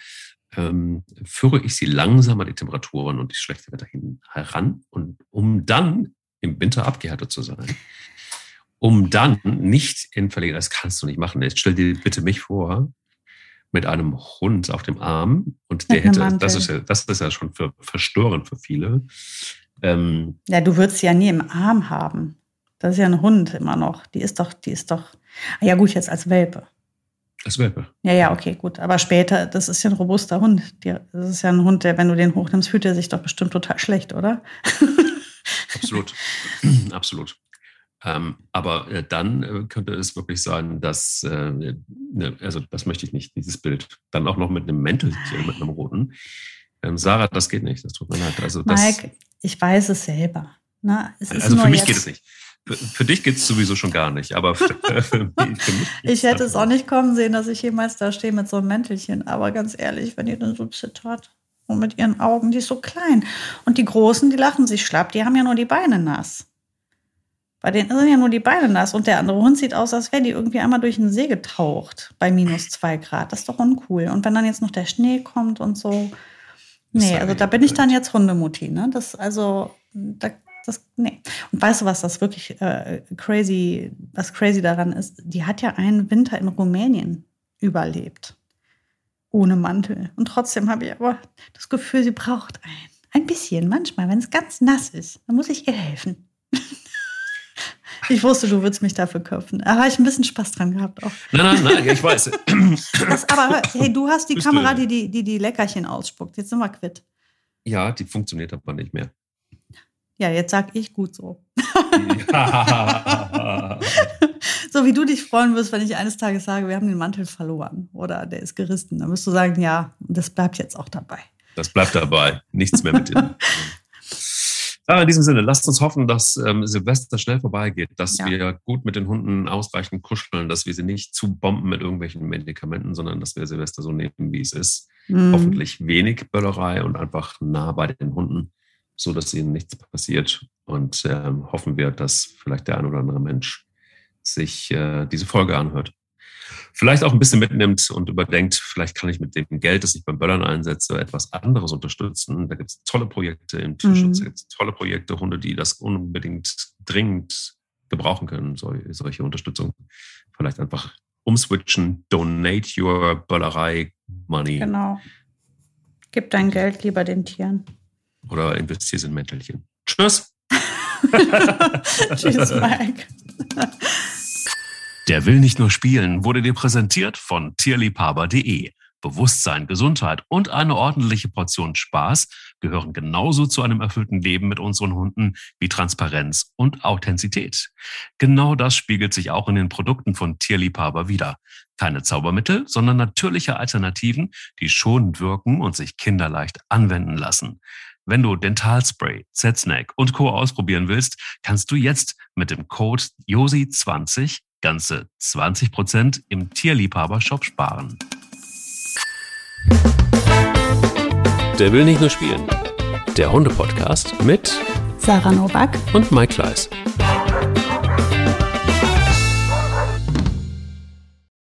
ähm, führe ich sie langsam an die Temperaturen und die schlechte Wetter hin heran und um dann im Winter abgehärtet zu sein. Um dann nicht in Verlegenheit, das kannst du nicht machen. Jetzt stell dir bitte mich vor, mit einem Hund auf dem Arm und der hätte, das ist ja, das ist ja schon für, verstörend für viele. Ähm, Ja, du würdest sie ja nie im Arm haben. Das ist ja ein Hund immer noch. Die ist doch, die ist doch. Ah Ja, gut, jetzt als Welpe. als Welpe. Ja, ja, okay, gut. Aber später, das ist ja ein robuster Hund. Das ist ja ein Hund, der, wenn du den hochnimmst, fühlt er sich doch bestimmt total schlecht, oder? Absolut. Absolut. Ähm, aber äh, dann äh, könnte es wirklich sein, dass, äh, ne, also das möchte ich nicht, dieses Bild. Dann auch noch mit einem Mäntelchen, mit einem roten. Ähm, Sarah, das geht nicht, das tut mir leid. Also, das, Mike, ich weiß es selber. Na, es ist also für mich jetzt, geht es nicht. Für, für dich geht es sowieso schon gar nicht, aber für, für mich, Ich hätte es auch nicht kommen sehen, dass ich jemals da stehe mit so einem Mäntelchen. Aber ganz ehrlich, wenn ihr dann so zittert und mit ihren Augen, die ist so klein. Und die Großen, die lachen sich schlapp, die haben ja nur die Beine nass. Bei denen sind ja nur die Beine nass. Und der andere Hund sieht aus, als wäre die irgendwie einmal durch den See getaucht bei minus zwei Grad. Das ist doch uncool. Und wenn dann jetzt noch der Schnee kommt und so. Nee, also da bin ich dann jetzt Hundemutti, ne? Das, also, da, das, nee. Und weißt du, was das wirklich äh, crazy, was crazy daran ist? Die hat ja einen Winter in Rumänien überlebt. Ohne Mantel. Und trotzdem habe ich aber das Gefühl, sie braucht einen. Ein bisschen, manchmal, wenn es ganz nass ist, dann muss ich ihr helfen. ich wusste, du würdest mich dafür köpfen. Da habe ich ein bisschen Spaß dran gehabt auch. Nein, nein, nein, ich weiß. Das, aber hey, du hast die Bist Kamera, die die, die die Leckerchen ausspuckt. Jetzt sind wir quitt. ja, die funktioniert aber nicht mehr. Ja, jetzt sag ich gut so. Ja. So wie du dich freuen wirst, wenn ich eines Tages sage, wir haben den Mantel verloren oder der ist gerissen. Dann wirst du sagen, ja, das bleibt jetzt auch dabei. Das bleibt dabei. Nichts mehr mit dir. Aber in diesem Sinne, lasst uns hoffen, dass ähm, Silvester schnell vorbeigeht, dass Ja. wir gut mit den Hunden ausreichend kuscheln, dass wir sie nicht zu bomben mit irgendwelchen Medikamenten, sondern dass wir Silvester so nehmen, wie es ist. Mhm. Hoffentlich wenig Böllerei und einfach nah bei den Hunden, so dass ihnen nichts passiert. Und ähm, hoffen wir, dass vielleicht der ein oder andere Mensch sich äh, diese Folge anhört. Vielleicht auch ein bisschen mitnimmt und überdenkt, vielleicht kann ich mit dem Geld, das ich beim Böllern einsetze, etwas anderes unterstützen. Da gibt es tolle Projekte im Tierschutz, Mhm. da gibt es tolle Projekte, Hunde, die das unbedingt dringend gebrauchen können, sol solche Unterstützung. Vielleicht einfach umswitchen, donate your Böllerei Money Genau. Gib dein Geld lieber den Tieren. oder investierst in Mäntelchen. Tschüss! Tschüss, Mike. Der will nicht nur spielen wurde dir präsentiert von tierliebhaber.de. Bewusstsein, Gesundheit und eine ordentliche Portion Spaß gehören genauso zu einem erfüllten Leben mit unseren Hunden wie Transparenz und Authentizität. Genau das spiegelt sich auch in den Produkten von Tierliebhaber wieder. Keine Zaubermittel, sondern natürliche Alternativen, die schonend wirken und sich kinderleicht anwenden lassen. Wenn du Dentalspray, Z-Snack und Co. ausprobieren willst, kannst du jetzt mit dem Code JOSI20 ganze 20% im Tierliebhaber-Shop sparen. Der will nicht nur spielen. Der Hunde-Podcast mit Sarah Novak und Mike Kleiss.